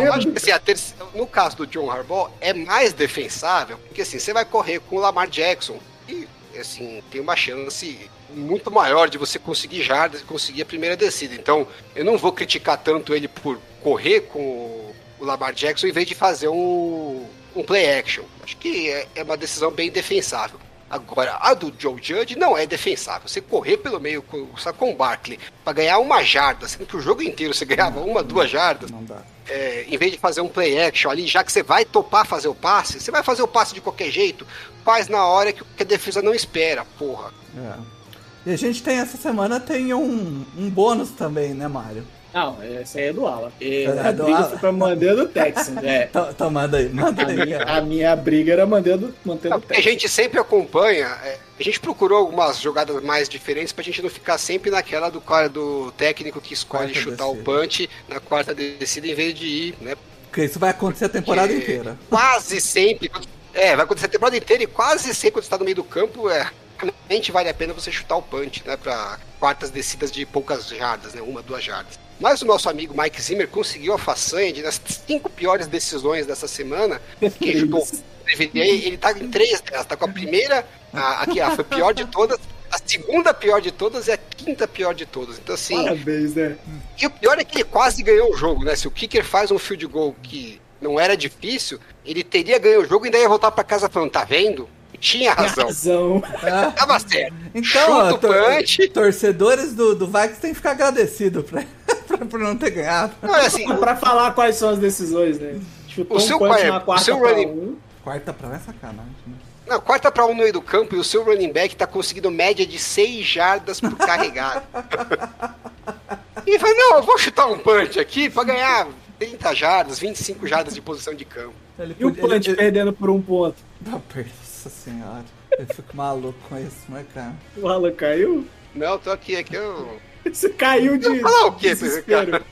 Eu acho que assim, terce- no caso do John Harbaugh, é mais defensável, porque assim, você vai correr com o Lamar Jackson e assim, tem uma chance muito maior de você conseguir jardas e conseguir a primeira descida. Então, eu não vou criticar tanto ele por correr com o- o Lamar Jackson em vez de fazer um, um play action. Acho que é, é uma decisão bem defensável. Agora, a do Joe Judge não é defensável. Você correr pelo meio com o Saquon Barkley para ganhar uma jarda, sendo que o jogo inteiro você ganhava uma, duas jardas, Não dá. é, em vez de fazer um play action ali, já que você vai topar fazer o passe, você vai fazer o passe de qualquer jeito, faz na hora que a defesa não espera, porra. É. E a gente tem essa semana tem um, um bônus também, né, Mário? Não, essa aí é do Alan. É a do briga Alan. foi pra manter do Texans. É. Tá, tá, manda aí, manda A aí, minha, cara. a minha briga era manter do, manter do porque a Texans. gente sempre acompanha, é, a gente procurou algumas jogadas mais diferentes pra gente não ficar sempre naquela do cara do técnico que escolhe Quarta chutar o descida. punch na quarta descida em vez de ir, né? Porque isso vai acontecer a temporada Porque inteira. Quase sempre. É, vai acontecer a temporada inteira e quase sempre quando você tá no meio do campo, é. Realmente vale a pena você chutar o punch, né? Pra quartas descidas de poucas jardas, né? Uma, duas jardas. Mas o nosso amigo Mike Zimmer conseguiu a façanha de nas cinco piores decisões dessa semana, que chutou ele tá em três delas, tá com a primeira, a, aqui, a foi pior de todas, a segunda pior de todas e a quinta pior de todas. Então, assim, Parabéns, né? e o pior é que ele quase ganhou o jogo, né? Se o kicker faz um field goal que não era difícil, ele teria ganho o jogo e ainda ia voltar pra casa falando, tá vendo? Tinha razão. Razão. Tava certo. Então, ó, tor- punch. torcedores do, do Vikings têm que ficar agradecidos pra, pra, por não ter ganhado. Não, é assim, pra falar quais são as decisões, né? Chutou O um seu punch pai- na o quarta seu pra running- um. Quarta pra lá é sacanagem, né? na quarta pra um no meio do campo e o seu running back tá conseguindo média de 6 jardas por carregado. E falei, não, eu vou chutar um punch aqui pra ganhar 30 jardas, 25 jardas de posição de campo. Ele E o punch ele- perdendo por um ponto? Nossa senhora. Eu fico maluco com isso, né, cara? O Alan caiu? Não, tô aqui, aqui eu... Você caiu de. Eu falar o quê, cara?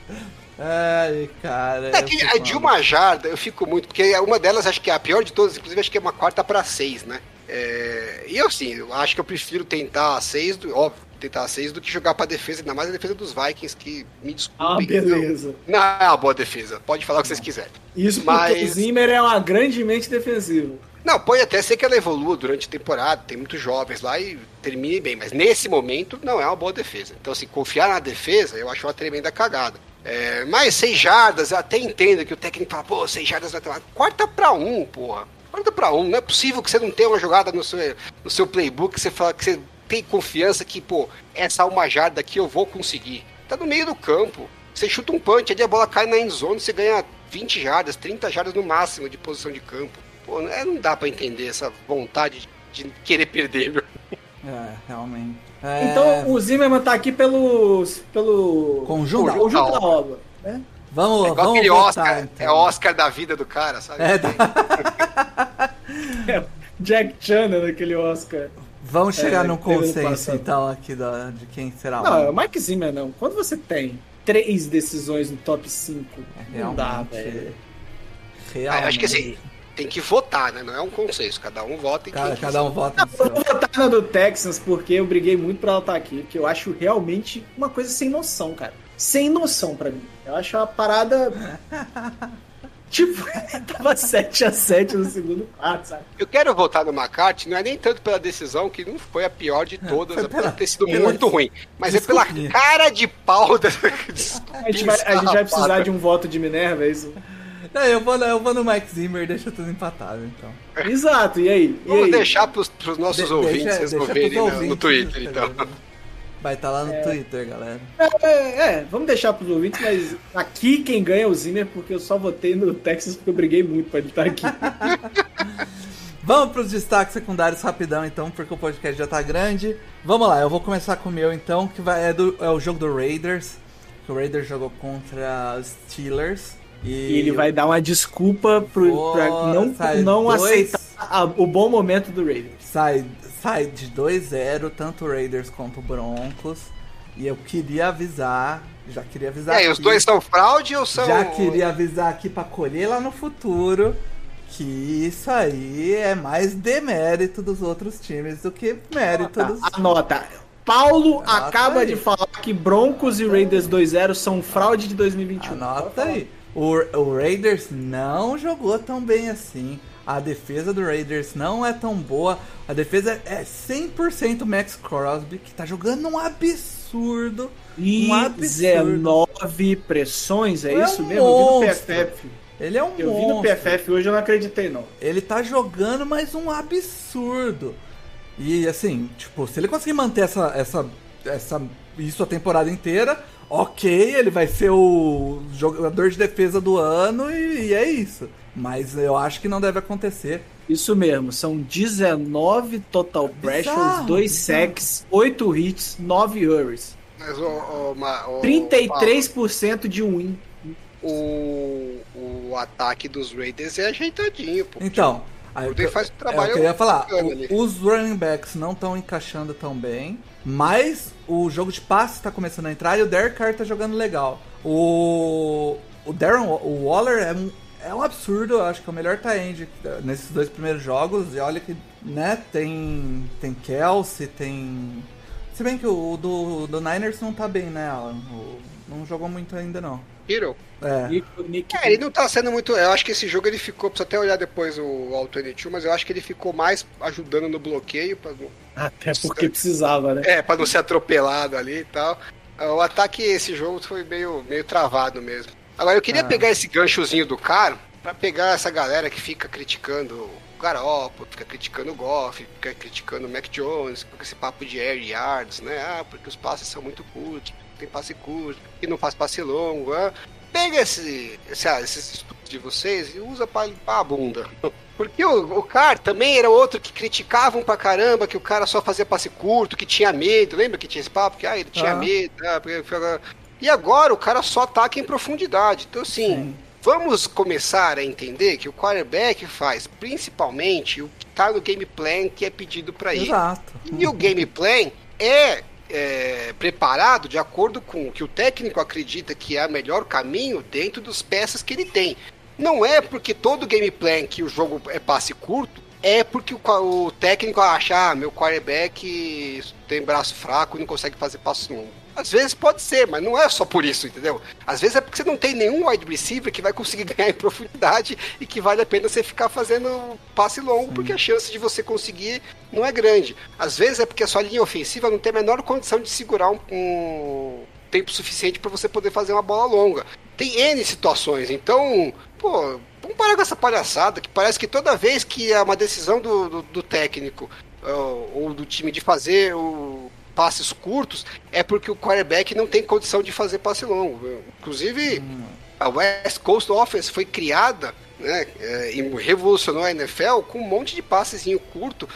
Ai, cara. É eu que a de uma jarda eu fico muito, porque uma delas acho que é a pior de todas, inclusive acho que é uma quarta pra seis, né? É, e eu sim, eu acho que eu prefiro tentar a seis, do, óbvio, tentar a seis do que jogar pra defesa, ainda mais a defesa dos Vikings, que me desculpem. Ah, beleza. Não, não é uma boa defesa, pode falar o que vocês quiserem. Isso porque Mas- o Zimmer é uma grande mente defensiva. Não, pode até ser que ela evolua durante a temporada, tem muitos jovens lá e termine bem, mas nesse momento não é uma boa defesa. Então, assim, confiar na defesa, eu acho uma tremenda cagada. É, mas seis jardas, eu até entendo que o técnico fala, pô, seis jardas vai ter. Quarta pra um, porra. Quarta pra um. Não é possível que você não tenha uma jogada no seu, no seu playbook que você fala que você tem confiança que, pô, essa uma jarda aqui eu vou conseguir. Tá no meio do campo. Você chuta um punch, ali a bola cai na endzone, você ganha 20 jardas, 30 jardas no máximo de posição de campo. Pô, é, não dá pra entender essa vontade de querer perder, meu. É, realmente. É, Então o Zimmerman tá aqui pelo. pelo. Conjunto da conjunto da obra. obra. Né? Vamos, É igual vamos aquele votar, Oscar, então. é o Oscar da vida do cara, sabe? É, tá. Jack Chan naquele Oscar. Vamos chegar É, num consenso, então, aqui da, de quem será Não, é o o Mike Zimmer não. Quando você tem três decisões no top 5, não dá, velho. realmente. Ah, acho que assim, tem que votar, né? Não é um consenso, cada um vota em Cada, quem cada um vota Eu vou votar na do Texans porque eu briguei muito pra ela estar aqui, que eu acho realmente uma coisa sem noção, cara. Sem noção pra mim. Eu acho uma parada. tipo, tava 7x7 no segundo quarto, sabe? Eu quero votar no McCarthy, não é nem tanto pela decisão, que não foi a pior de todas, é por pela- ter sido muito ruim. Mas é pela cara de pau da. A gente vai, a gente vai precisar de um voto de Minerva, é isso? Não, eu, vou, eu vou no Mike Zimmer e deixa tudo empatado, então. Exato, e aí? E Vamos aí? deixar pros, pros nossos De- ouvintes deixa- deixa resolverem pros né, no ouvintes Twitter, então. Vai estar lá no Twitter, galera. É, é, é, vamos deixar pros ouvintes, mas aqui quem ganha é o Zimmer, porque eu só votei no Texas porque eu briguei muito pra ele estar aqui. Vamos pros destaques secundários rapidão, então, porque o podcast já tá grande. Vamos lá, eu vou começar com o meu, então, que vai, é, do- é o jogo do Raiders. Que o Raiders jogou contra os Steelers. E, E ele vai dar uma desculpa pro, Pô, pra não, não dois- aceitar a- o bom momento do Raiders. Sai, sai de 2-0, tanto o Raiders quanto o Broncos. E eu queria avisar, já queria E avisar aí, os aqui, dois são fraude ou são. Já queria avisar aqui pra colher lá no futuro que isso aí é mais demérito dos outros times do que mérito dos. Anota. Paulo Anota acaba aí. de falar que Broncos e Raiders 2-0 são fraude de 2021. Anota aí. O, o Raiders não jogou tão bem assim. A defesa do Raiders não é tão boa. A defesa é 100% Max Crosby, que tá jogando um absurdo. E um absurdo. 19 pressões, é, É isso um mesmo? Eu vi no monstro. PFF. Ele é um Eu vi no monstro. PFF hoje, eu não acreditei não. Ele tá jogando, mas um absurdo. E assim, tipo, se ele conseguir manter essa, essa, essa, isso a temporada inteira, ok, ele vai ser o jogador de defesa do ano e, e é isso. Mas eu acho que não deve acontecer. Isso mesmo, são 19 total pressures, Bizarro, 2 bizarro. sacks, 8 hits, 9 hurries. Mas o, o, ma- o- 33% de win. O, o ataque dos Raiders é ajeitadinho, pô. Então, aí, Gruden faz um trabalho eu queria falar, ali. o- os running backs não estão encaixando tão bem, mas o jogo de passe tá começando a entrar e o Derek Carr tá jogando legal. O, o Darren o Waller é um, é um absurdo, eu acho que é o melhor tight nesses dois primeiros jogos. E olha que, né, tem, tem Kelsey, tem. Se bem que o do, do Niners não tá bem, né, Alan? O- não jogou muito ainda, não. Hero. É. Nick, Nick, É, ele não tá sendo muito. Eu acho que esse jogo ele ficou. Precisa até olhar depois o All 22, mas eu acho que ele ficou mais ajudando no bloqueio. Pra, não- Até porque precisava, né? é, pra não ser atropelado ali e tal. Ah, O ataque, esse jogo foi meio, meio travado mesmo. Agora, eu queria Ah. pegar esse ganchozinho do cara pra pegar essa galera que fica criticando o Garoppolo, fica criticando o Goff, fica criticando o Mac Jones, com esse papo de air yards, né? Ah, porque os passes são muito curtos, tem passe curto, e não faz passe longo. ah. Pega esse, esse, ah, esses estudos de vocês e usa pra limpar a bunda. Porque o, o cara também era outro que criticavam pra caramba que o cara só fazia passe curto, que tinha medo. Lembra que tinha esse papo? Que ah, ele tinha Ah. medo. Ah, porque, E agora o cara só ataca em profundidade. Então, assim, vamos começar a entender que o quarterback faz principalmente o que está no game plan que é pedido para ele. Exato. E o game plan é, é, preparado de acordo com o que o técnico acredita que é o melhor caminho dentro das peças que ele tem. Não é porque todo game plan que o jogo é passe curto, é porque o, o técnico acha, ah, meu quarterback tem braço fraco e não consegue fazer passo longo. Às vezes pode ser, mas não é só por isso, entendeu? Às vezes é porque você não tem nenhum wide receiver que vai conseguir ganhar em profundidade e que vale a pena você ficar fazendo passe longo, porque a chance de você conseguir não é grande. Às vezes é porque a sua linha ofensiva não tem a menor condição de segurar um, um tempo suficiente para você poder fazer uma bola longa. Tem N situações, então, pô, vamos parar com essa palhaçada que parece que toda vez que é uma decisão do, do, do técnico ou, ou do time de fazer o passes curtos, é porque o quarterback não tem condição de fazer passe longo. Inclusive, a West Coast Offense foi criada né, é, e revolucionou a NFL com um monte de passezinho curto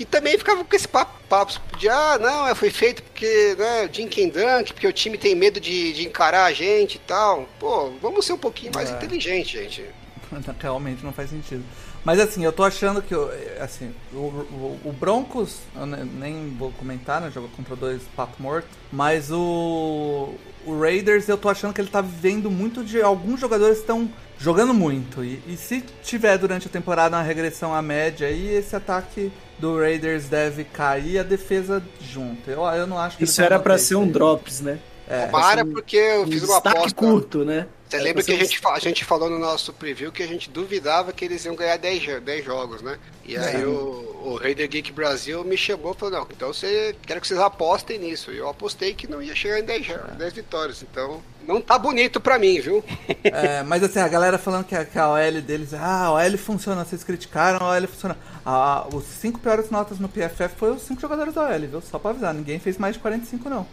que também ficava com esse papo, papo de ah, não, é, foi feito porque, né, and Dunk, porque o time tem medo de, de encarar a gente e tal. Pô, vamos ser um pouquinho mais É. inteligente, gente. Realmente não faz sentido. Mas assim, eu tô achando que assim, o, o, o Broncos, eu ne- nem vou comentar, né? Jogou contra dois papo morto. Mas o, o Raiders, eu tô achando que ele tá vivendo muito de. Alguns jogadores estão jogando muito. E, e se tiver durante a temporada uma regressão à média, aí esse ataque do Raiders deve cair e a defesa junto. Eu, eu não acho que Isso era pra manter ser um aí. drops, né? É. Para porque eu Um fiz uma aposta. curto, né? Você Era lembra que a gente, a gente falou no nosso preview que a gente duvidava que eles iam ganhar 10, jo- 10 jogos, né? E aí o, o Raider Geek Brasil me chamou e falou, não, então você quero que vocês apostem nisso. E eu apostei que não ia chegar em 10, jo- 10 vitórias. Então, não tá bonito pra mim, viu? É, mas assim, a galera falando que a, que a OL deles, ah, a OL funciona, vocês criticaram, a OL funciona. Ah, os cinco piores notas no PFF foi os cinco jogadores da OL, viu? Só pra avisar, ninguém fez mais de 45 não.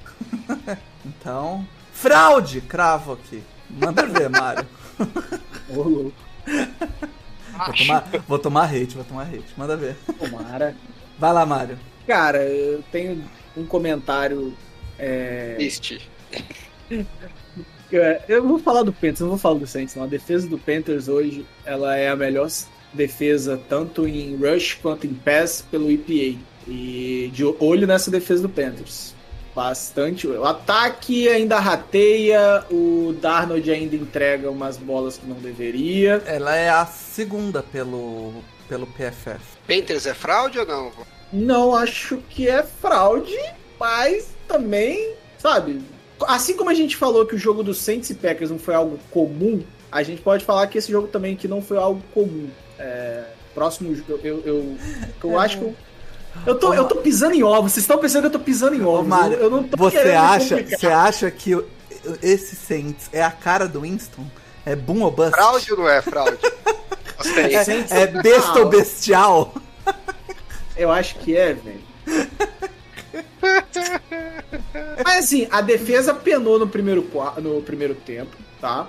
então, fraude, cravo aqui. Manda ver, Mário. Ô, louco. Vou tomar, vou tomar hate, vou tomar hate. Manda ver. Tomara. Vai lá, Mário. Cara, eu tenho um comentário. É... Triste. É, Eu vou falar do Panthers, não vou falar do Saints, não. A defesa do Panthers hoje, ela é a melhor defesa tanto em rush quanto em pass pelo EPA. E de olho nessa defesa do Panthers. Bastante. O ataque ainda rateia, o Darnold ainda entrega umas bolas que não deveria. Ela é a segunda pelo, pelo PFF. Panthers é fraude ou não? Não acho que é fraude, mas também, sabe? Assim como a gente falou que o jogo do Saints e Packers não foi algo comum, a gente pode falar que esse jogo também que não foi algo comum. É, próximo jogo, eu, eu, eu acho que eu, tô, eu tô pisando em ovos. Vocês estão pensando que eu tô pisando em ovos? Mário, eu, eu não tô você acha, você acha que esse Saints é a cara do Winston? É boom ou bust? Fraude ou não é fraude? Saints- É besta ou bestial? Eu acho que é, velho. Mas assim, a defesa penou no primeiro, no primeiro tempo, tá?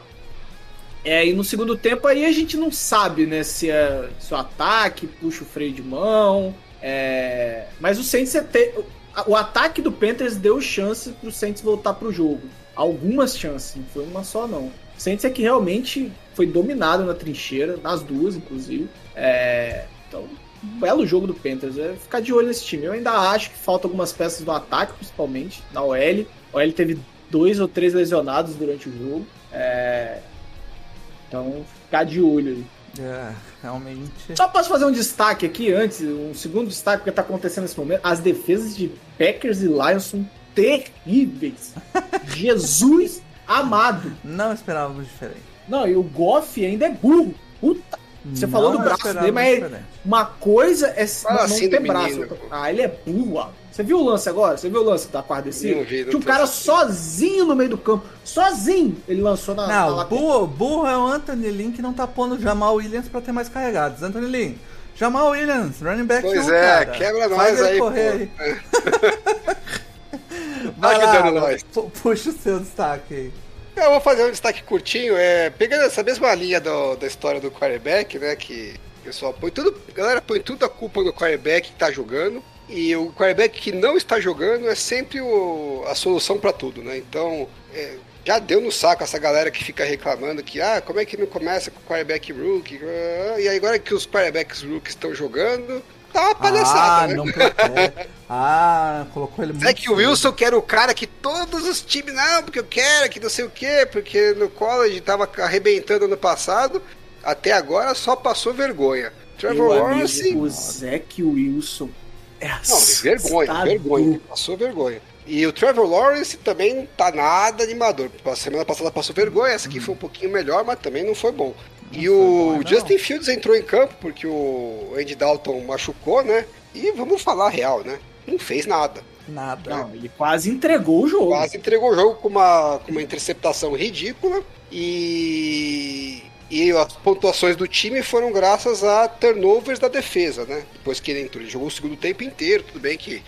É, e no segundo tempo aí a gente não sabe, né, se, é, se o ataque puxa o freio de mão. É, Mas o Saints é te- o ataque do Panthers deu chance pro Saints voltar pro jogo. Algumas chances, não foi uma só não. O Saints é que realmente foi dominado na trincheira, nas duas, inclusive. É, Então, um belo jogo do Panthers. É ficar de olho nesse time. Eu ainda acho que falta algumas peças do ataque, principalmente, na OL. A OL teve dois ou três lesionados durante o jogo. É, Então, ficar de olho aí. É, realmente. Só posso fazer um destaque aqui antes, um segundo destaque que tá acontecendo nesse momento. As defesas de Packers e Lions são terríveis. Jesus amado. Não esperávamos diferente. Não, e o Goff ainda é burro. Puta. Você Não falou do braço dele, mas diferente. uma coisa é Fala não assim ter braço. menino. Ah, ele é burro. Você viu o lance agora? Você viu o lance da quarta descida? Não vi, não Tinha um tô cara assistindo. sozinho no meio do campo. Sozinho! Ele lançou na, na Não, lateral. burro, burro é o Anthony Lynn que não tá pondo o Jamal Williams pra ter mais carregados. Anthony Lynn, Jamal Williams, running back Pois um, é, cara. quebra Faz nós aí, correr pô. aí. Vai Ajudando lá, nós. pu- puxa o seu destaque aí. Eu vou fazer um destaque curtinho, é, pegando essa mesma linha do- da história do quarterback, né, que o pessoal põe tudo, a galera põe tudo a culpa no quarterback que tá jogando, E o quarterback que não está jogando é sempre o- a solução para tudo, né? Então, é, já deu no saco essa galera que fica reclamando que, ah, como é que não começa com o quarterback rookie? E aí agora que os quarterbacks rookies estão jogando, tá uma palhaçada, ah, né? não protege. Ah, colocou ele muito. É que o. Wilson que era o cara que todos os times, não, porque eu quero, que não sei o quê, porque no college tava arrebentando ano passado, até agora só passou vergonha. Trevor Lawrence. o Zac Wilson é Não, vergonha, vergonha. Passou vergonha. E o Trevor Lawrence também não tá nada animador. A semana passada passou vergonha, essa aqui foi um pouquinho melhor, mas também não foi bom. e o Justin Fields entrou em campo porque o Andy Dalton machucou, né? E vamos falar a real, né? Não fez nada. Nada. Não, ele quase entregou o jogo. Quase entregou o jogo com uma, com uma interceptação ridícula e, e as pontuações do time foram graças a turnovers da defesa, né? Depois que ele entrou, ele jogou o segundo tempo inteiro, tudo bem que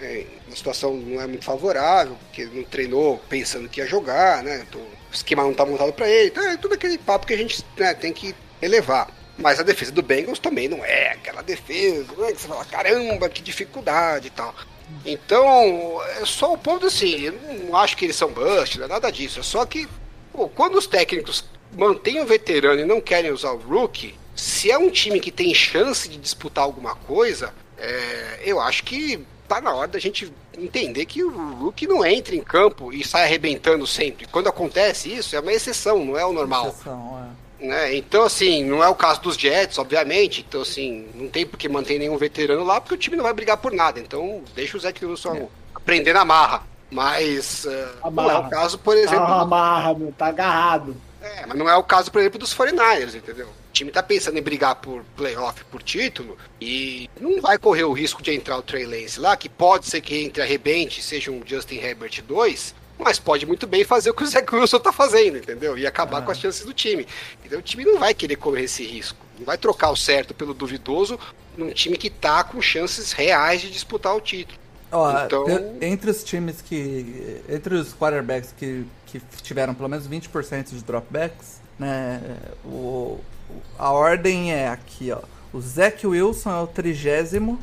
é, a situação não é muito favorável, porque ele não treinou pensando que ia jogar, né? Então, o esquema não tá montado para ele, então é tudo aquele papo que a gente né, tem que elevar. Mas a defesa do Bengals também não é aquela defesa, né? Que você fala, caramba, que dificuldade e tal. Então, é só o ponto assim, eu não acho que eles são bust, não é nada disso. É só que, pô, quando os técnicos mantêm o veterano e não querem usar o rookie, se é um time que tem chance de disputar alguma coisa, é, eu acho que tá na hora da gente entender que o rookie não entra em campo e sai arrebentando sempre. Quando acontece isso, é uma exceção, não é o normal. Exceção, é. Né? Então, assim, não é o caso dos Jets, obviamente. Então, assim, não tem por que manter nenhum veterano lá, porque o time não vai brigar por nada. Então, deixa o Zach Wilson aprender na marra. Mas eh, não é o caso, por exemplo. Amarra, meu, tá agarrado. É, mas não é o caso, por exemplo, dos 49ers, entendeu? O time tá pensando em brigar por playoff, por título, e não vai correr o risco de entrar o Trey Lance lá, que pode ser que entre arrebente, seja um Justin Herbert 2, mas pode muito bem fazer o que o Zach Wilson tá fazendo, entendeu? E acabar com as chances do time. Então o time não vai querer correr esse risco. Não vai trocar o certo pelo duvidoso num time que tá com chances reais de disputar o título. Ó, Então- entre os times que. Entre os quarterbacks que, que tiveram pelo menos 20% de dropbacks, né? O, a ordem é aqui, ó. O Zach Wilson é o trigésimo,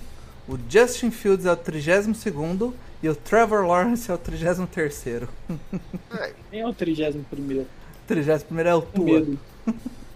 o Justin Fields é o trigésimo segundo e o Trevor Lawrence é o trigésimo terceiro. É, Quem é o 31 primeiro? trigésimo primeiro é o Tua.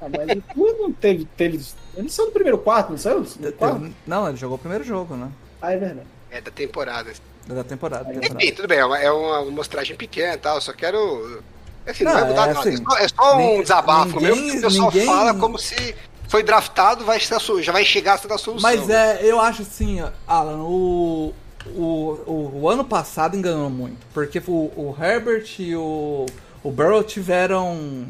Ah, mas o Tua não teve, teve. Ele saiu do primeiro quarto, não saiu? Quarto? Não, ele jogou o primeiro jogo, né? Ah, é verdade. É da temporada. Da temporada. temporada. Enfim, tudo bem, é uma, é uma amostragem pequena e tal, só quero. Assim, não, Não, vai mudar é nada. assim, é só, é só um ninguém- desabafo mesmo, ninguém- que o pessoal ninguém- fala como se foi draftado, vai ser já vai chegar a ser a solução. Mas é, eu acho assim, Alan, o, o, o, o ano passado enganou muito. Porque o, o Herbert e o, o Burrow tiveram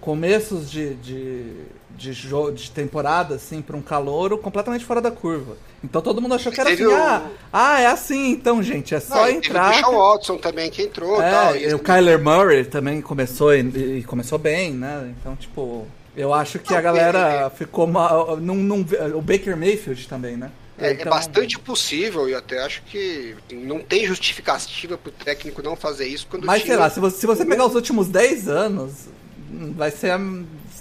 começos de, de, de, jo- de temporada, assim, para um calouro completamente fora da curva. Então todo mundo achou que era Teve assim, o- ah, ah, é assim então, gente, é Não, só teve entrar. O Deshaun Watson também que entrou É, tal. e o Kyler Murray também começou e, e começou bem, né? Então, tipo, eu acho que a Não, galera ficou mal. Não, não, o Baker Mayfield também, né? É, é Então, bastante possível e até acho que não tem justificativa pro técnico não fazer isso quando Mas time- sei lá, se você, se você pegar os últimos 10 anos, vai ser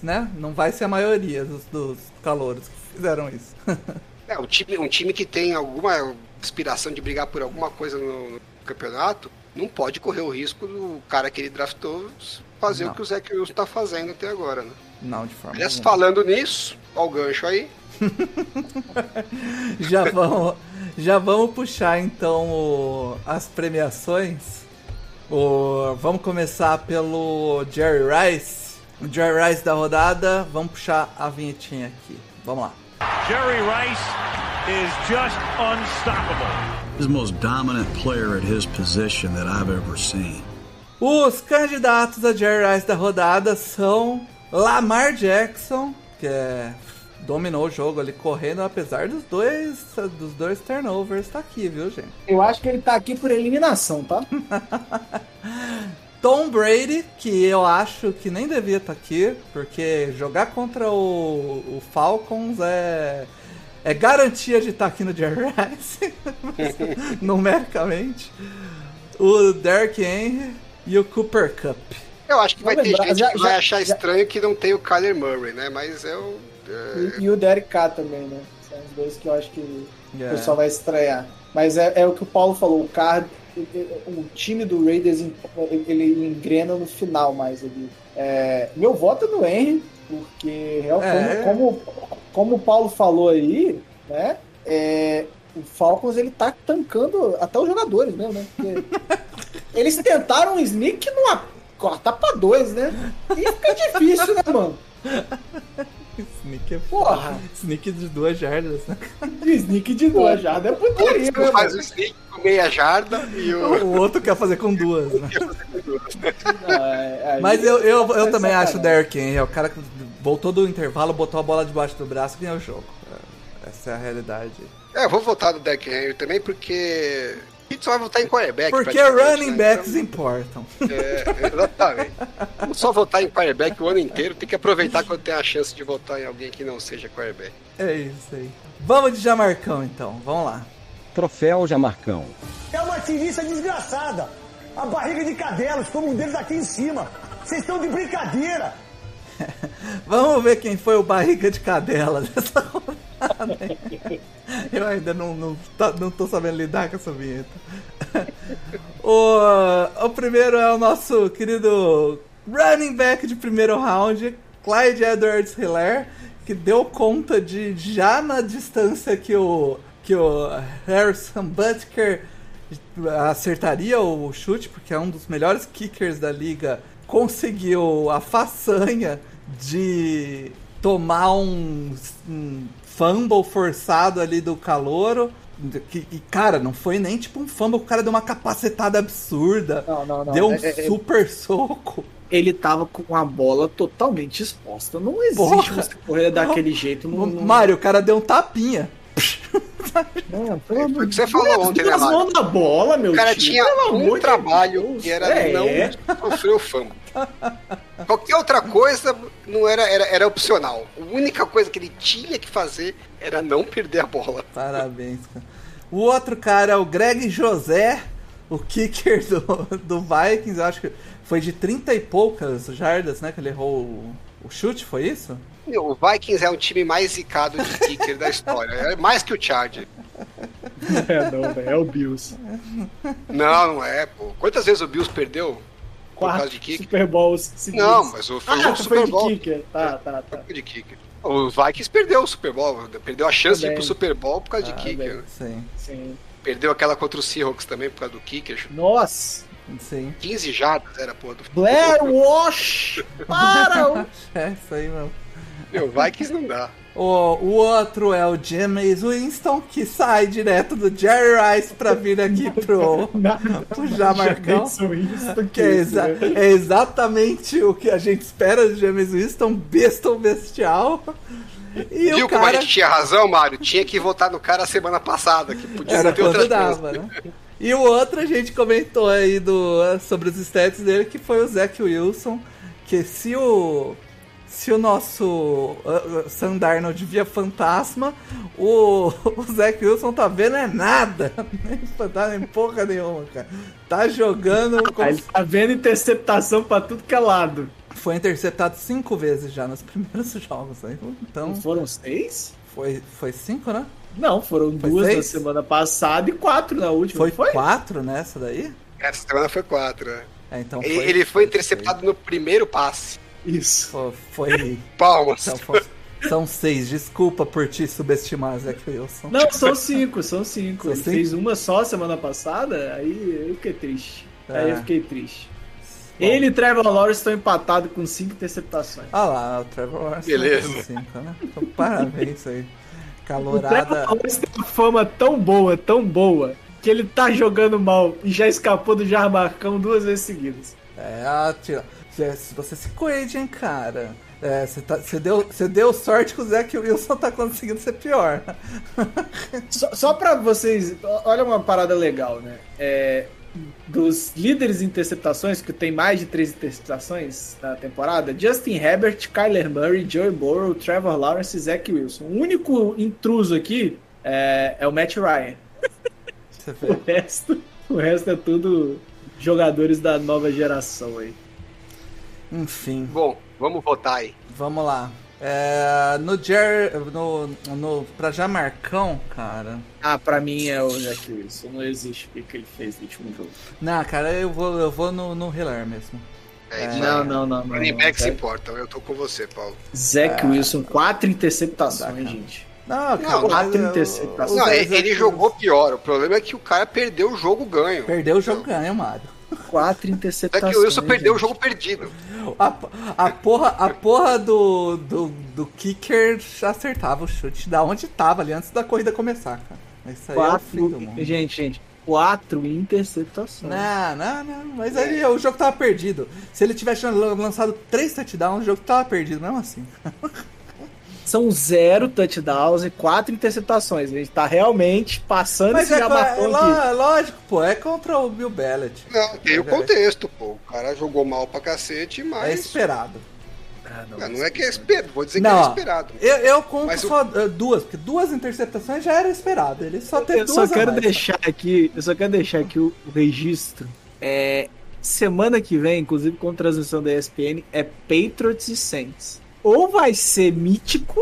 né? Não vai ser a maioria dos, dos calouros que fizeram isso. É, um, time, um time que tem alguma aspiração de brigar por alguma coisa no, no campeonato não pode correr o risco do cara que ele draftou fazer Não. o que o Zach Wilson tá fazendo até agora, né? Não, de forma Aliás, falando nisso, ó o gancho aí. já vamos, já vamos puxar então o- as premiações. O- vamos começar pelo Jerry Rice. O Jerry Rice da rodada. Vamos puxar a vinhetinha aqui. Vamos lá. Jerry Rice is just unstoppable. He's the most dominant player at his position that I've ever seen. Os candidatos a Jerry Rice da rodada são Lamar Jackson, que é, dominou o jogo ali correndo, apesar dos dois, dos dois turnovers, tá aqui, viu, gente? Eu acho que ele tá aqui por eliminação, tá? Tom Brady, que eu acho que nem devia estar aqui, porque jogar contra o, o Falcons é, é garantia de estar aqui no Jerry Rice, numericamente. O Derrick Henry e o Cooper Cup. Eu acho que vai Vamos ter lembrar, gente já- que vai já- achar já- estranho que não tem o Kyler Murray, né? Mas eu. é, E, e o Derek K também, né? São os dois que eu acho que É. o pessoal vai estranhar. Mas é, é o que o Paulo falou, o card, o time do Raiders ele engrena no final mais ali. É, meu voto é no Henry, porque É. como, como, o Paulo falou aí, né? é, o Falcons ele tá tancando até os jogadores mesmo, né? Eles tentaram um sneak que não a- corta pra dois, né? E fica difícil, né, mano? Sneak é Porra! Sneak de duas jardas, né? Sneak de duas jardas é putaria, Outro né, faz o sneak com meia jarda e o. O outro quer fazer com duas, né? Ah, aí- Mas eu, eu, eu é também acho o. Derrick Henry, é o cara que voltou do intervalo, botou a bola debaixo do braço e ganhou o jogo. É, Essa é a realidade. É, eu vou votar no Derrick Henry também porque. A gente só vai votar em quarterback. Porque praticamente, running né? backs importam. Então, é, exatamente. Não só votar em quarterback o ano inteiro, tem que aproveitar quando tem a chance de votar em alguém que não seja quarterback. É isso aí. Vamos de Jamarcão então, vamos lá. Troféu Jamarcão. É uma tiriça desgraçada. A barriga de cadelos, como um deles aqui em cima. Vocês estão de brincadeira. Vamos ver quem foi o barriga de cadela dessa rodada. Eu ainda não, não, tá- não tô sabendo lidar com essa vinheta. O, o primeiro é o nosso querido running back de primeiro round, Clyde Edwards Hilaire, que deu conta de já na distância que o, que o Harrison Butker acertaria o chute, porque é um dos melhores kickers da liga, conseguiu a façanha de tomar um, um fumble forçado ali do calouro. Que, e, cara, não foi nem tipo um fumble, o cara deu uma capacetada absurda. Não, não, não. Deu um É- é- super soco. Ele tava com a bola totalmente exposta. Não existe Porra. você correr daquele jeito. Não, O não- Mário, o cara deu um tapinha. Não, pelo Foi amor o que você falou ontem, né, na bola, meu O cara tio, tinha pelo amor um trabalho Deus. que era É. não sofrer o fumble. Qualquer outra coisa não era, era, era opcional. A única coisa que ele tinha que fazer era não perder a bola. Parabéns, cara. O outro cara é o Greg José, o kicker do, do Vikings. Eu acho que foi de 30 e poucas jardas, né? Que ele errou o, o chute, foi isso? Meu, O Vikings é um time mais zicado de kicker da história. É mais que o Charger. É, não, velho, é o Bills. Não, não é, pô. Quantas vezes o Bills perdeu por causa Quatro de kicker? Super Bowls seguidos. Não, mas o- foi ah, um foi Super de Bowl. kicker. Tá, tá, tá. de kicker. O Vikings perdeu o Super Bowl, perdeu a chance de ir pro Super Bowl por causa de Ah, kicker. bem. Sim, Sim. Perdeu aquela contra o Seahawks também por causa do kicker. Nossa. Sim. 15 jardas era porra do Blair Wash! Para! É isso aí mesmo. Meu, Vikings não dá. O, o outro é o James Winston, que sai direto do Jerry Rice pra vir aqui pro, pro Jamarcão. Que é, exa- é exatamente o que a gente espera do James Winston, besta bestial. E Viu o como a cara gente tinha razão, Mário? Tinha que votar no cara a semana passada, que podia era ter outras dava, coisas. né? E o outro a gente comentou aí do, sobre os stats dele, que foi o Zach Wilson, que se o se o nosso uh, uh, Sam Darnold via fantasma, o, o Zach Wilson tá vendo é nada. Nem fantasma, nem porra nenhuma, cara. Tá jogando como Aí ele tá vendo interceptação pra tudo que é lado. Foi interceptado cinco vezes já nos primeiros jogos. Né? Então, Não foram seis? Foi, foi cinco, né? Não, foram Foi duas na seis? semana passada e quatro na última. Foi, foi? quatro nessa daí? Essa semana foi quatro, né? É, então Ele- foi, Ele foi interceptado no primeiro passe. Isso. Foi, foi Palmas. Então, foi- são seis. Desculpa por te subestimar, Zach Wilson. Não, são cinco, são cinco. São Ele cinco? fez uma só semana passada, aí eu fiquei triste. Aí É. eu fiquei triste. Ele e Trevor Lawrence estão empatados com cinco interceptações. Ah lá, o Trevor Lawrence. Beleza. tem Cinco, né? Então, parabéns aí. O Calorada. Trevor Lawrence tem uma fama tão boa, tão boa, que ele tá jogando mal e já escapou do Jarmarcão duas vezes seguidas. É, ah, tira. Você, você se coede, hein, cara. É, você, tá, você, deu, você deu sorte que o Wilson tá conseguindo ser pior. Só, só pra vocês. Olha uma parada legal, né? É, dos líderes em interceptações, que tem mais de três interceptações na temporada, Justin Herbert, Kyler Murray, Joey Burrow, Trevor Lawrence e Zach Wilson. O único intruso aqui é, é o Matt Ryan. Você O resto, o resto é tudo jogadores da nova geração aí. Enfim, Bom, vamos votar aí. vamos lá. É, no Jer. No, no, pra Jamarcão, cara. Ah, pra mim é o Jack Wilson. Não existe o que ele fez no último jogo. Não, cara, eu vou, eu vou no, no Hiller mesmo. É, isso Não, não, não. não, Running backs importam, eu tô com você, Paulo. Zach Wilson, quatro interceptações, gente. Não, cara, Não, quatro eu- interceptações. Não, ele, ele jogou pior. O problema é que o cara perdeu o jogo ganho. Perdeu o jogo ganho, Mário. Quatro É interceptações. que o Wilson perdeu o jogo perdido. A, a porra, a porra do, do, do kicker acertava o chute da onde tava ali antes da corrida começar, cara. Isso aí é o fim do Quatro. mundo. Gente, gente. Quatro interceptações. Não, não, não. Mas aí o jogo tava perdido. Se ele tivesse lançado três touchdowns, o jogo tava perdido, mesmo assim. São zero touchdowns e quatro interceptações. A gente tá realmente passando Mas esse é, é, é lógico, pô. É contra o Bill Bellet. Não, tem o contexto, pô. O cara jogou mal pra cacete, É mas. esperado. Ah, Não, não é que é esperado, vou dizer que Não, é ó, esperado. eu, eu conto Mas só eh, duas, porque duas interceptações já era esperado. Ele só teve Eu duas só quero mais. deixar aqui, eu só quero deixar aqui o, o registro. É, semana que vem, inclusive com transmissão da ESPN, é Patriots e Saints. Ou vai ser mítico,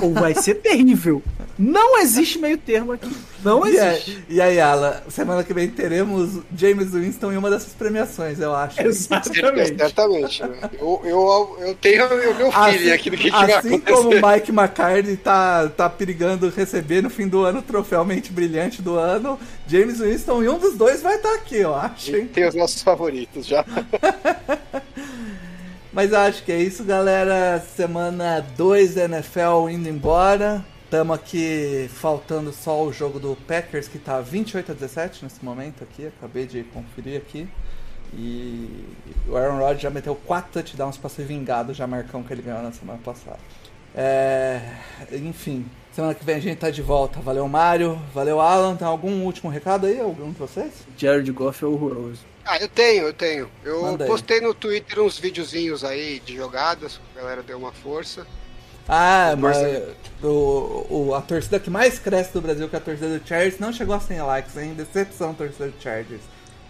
ou vai ser terrível. Não existe meio termo aqui. Não E existe. aí, e aí, Ala, semana que vem teremos James Winston em uma dessas premiações, eu acho. Exatamente. Certamente. né? Eu, eu, eu tenho o meu filho aqui do que, vai assim acontecer. como o Mike McCarthy tá, tá perigando receber no fim do ano o troféu mente brilhante do ano, James Winston e um dos dois vai estar aqui, eu acho, hein? Tem os nossos favoritos já. Mas acho que é isso, galera. Semana 2 da NFL indo embora. Tamo aqui faltando só o jogo do Packers, que tá 28 a 17 nesse momento aqui. Acabei de conferir aqui. E o Aaron Rodgers já meteu 4 touchdowns pra ser vingado, já marcão que ele ganhou na semana passada. É, enfim, semana que vem a gente tá de volta. Valeu, Mário. Valeu, Alan. Tem algum último recado aí? Algum de vocês? Jared Goff é horroroso. Ah, eu tenho, eu tenho. Eu Manda aí. postei no Twitter uns videozinhos aí de jogadas, a galera deu uma força. Ah, mas o, o- a torcida que mais cresce do Brasil, que é a torcida do Chargers, não chegou a 100 likes, hein? Decepção, torcida do Chargers.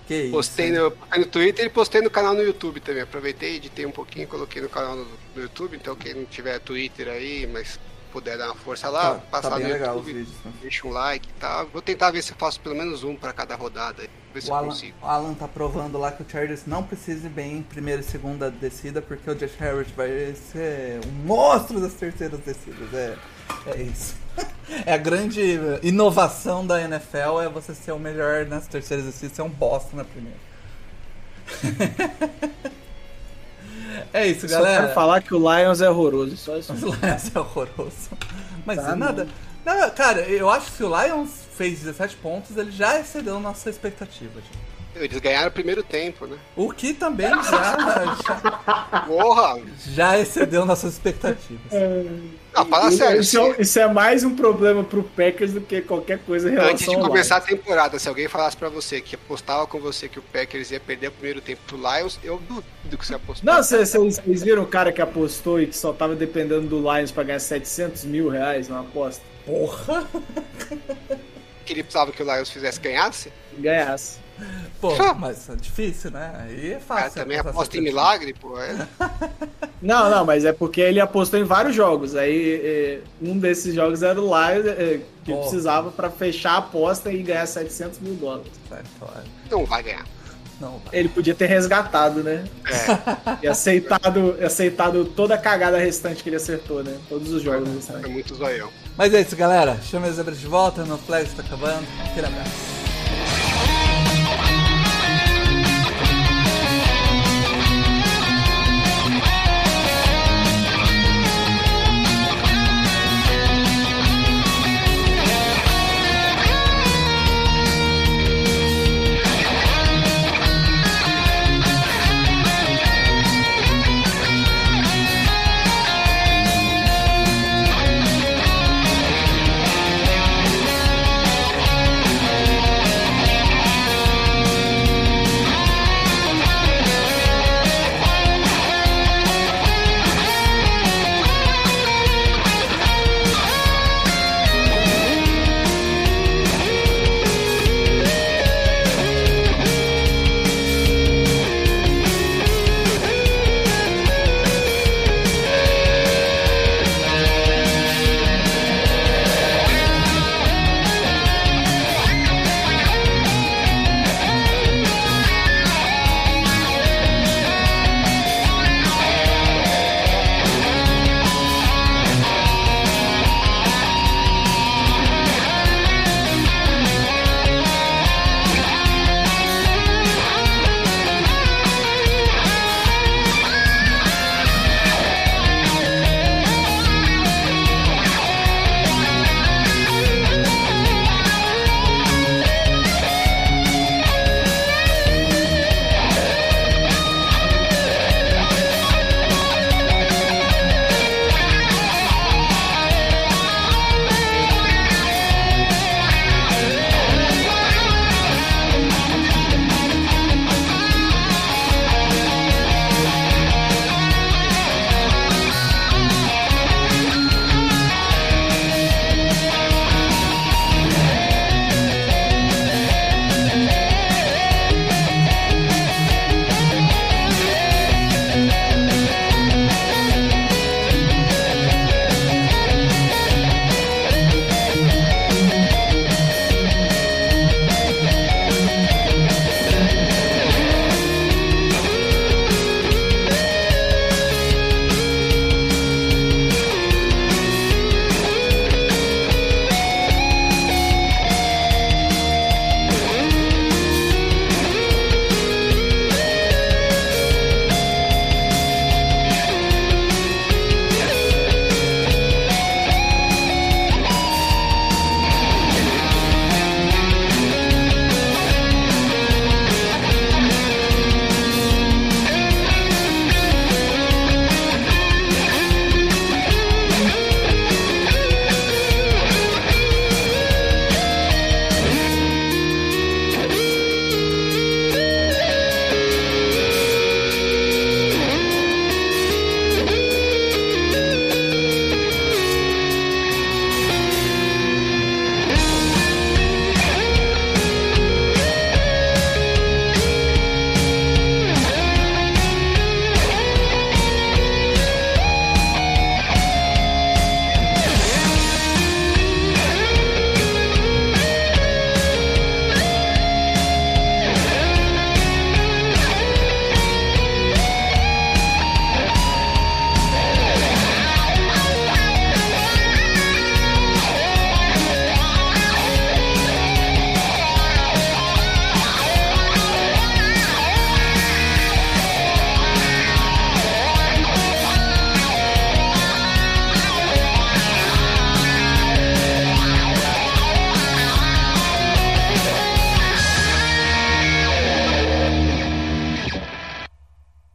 Que isso. Postei hein? no, postei no Twitter e postei no canal no YouTube também. Aproveitei, editei um pouquinho, coloquei no canal no, no YouTube. Então, quem não tiver Twitter aí, mas puder dar uma força lá, Tá- passar tá no YouTube, vídeos, né? deixa um like e tal. Vou tentar ver se eu faço pelo menos um pra cada rodada. aí, Ver se O eu Alan, consigo. o Alan tá provando lá que o Chargers não precisa ir bem em primeira e segunda descida, porque o Josh Harris vai ser um monstro das terceiras descidas. É, é isso. É a grande inovação da NFL é você ser o melhor nas terceiras descidas, ser um bosta na primeira. é isso, Só galera. quero falar que o Lions é horroroso. Só isso. Os Lions é horroroso. Mas Tá, nada. Não, cara, eu acho que se o Lions fez 17 pontos, ele já excedeu nossa expectativa. gente. Eles ganharam o primeiro tempo, né? O que também já, já, Porra! já excedeu nossas expectativas. Não, fala sério. Isso, é- isso é mais um problema pro Packers do que qualquer coisa em relação Antes de ao começar a temporada, se alguém falasse pra você que apostava com você que o Packers ia perder o primeiro tempo pro Lions, eu duvido que você apostou. Não, vocês vocês viram o cara que apostou e que só tava dependendo do Lions pra ganhar 700 mil reais na aposta? Porra! Que ele precisava que o Lions fizesse ganhasse? Ganhasse. Pô, mas é difícil, né? Aí é Cara, fácil. também apostar aposta em 70. milagre, pô. É. Não, não, mas é porque ele apostou em vários jogos. Aí eh, um desses jogos era o Lions, eh, que Porra. precisava pra fechar a aposta e ganhar 700 mil dólares. Fora. Não vai ganhar. Não. Ele podia ter resgatado, né? É, E aceitado, aceitado toda a cagada restante que ele acertou, né? Todos os jogos é restantes. muito zoião. Mas é isso, galera. Chama a Zebra de volta. No flex está acabando. Aquele abraço.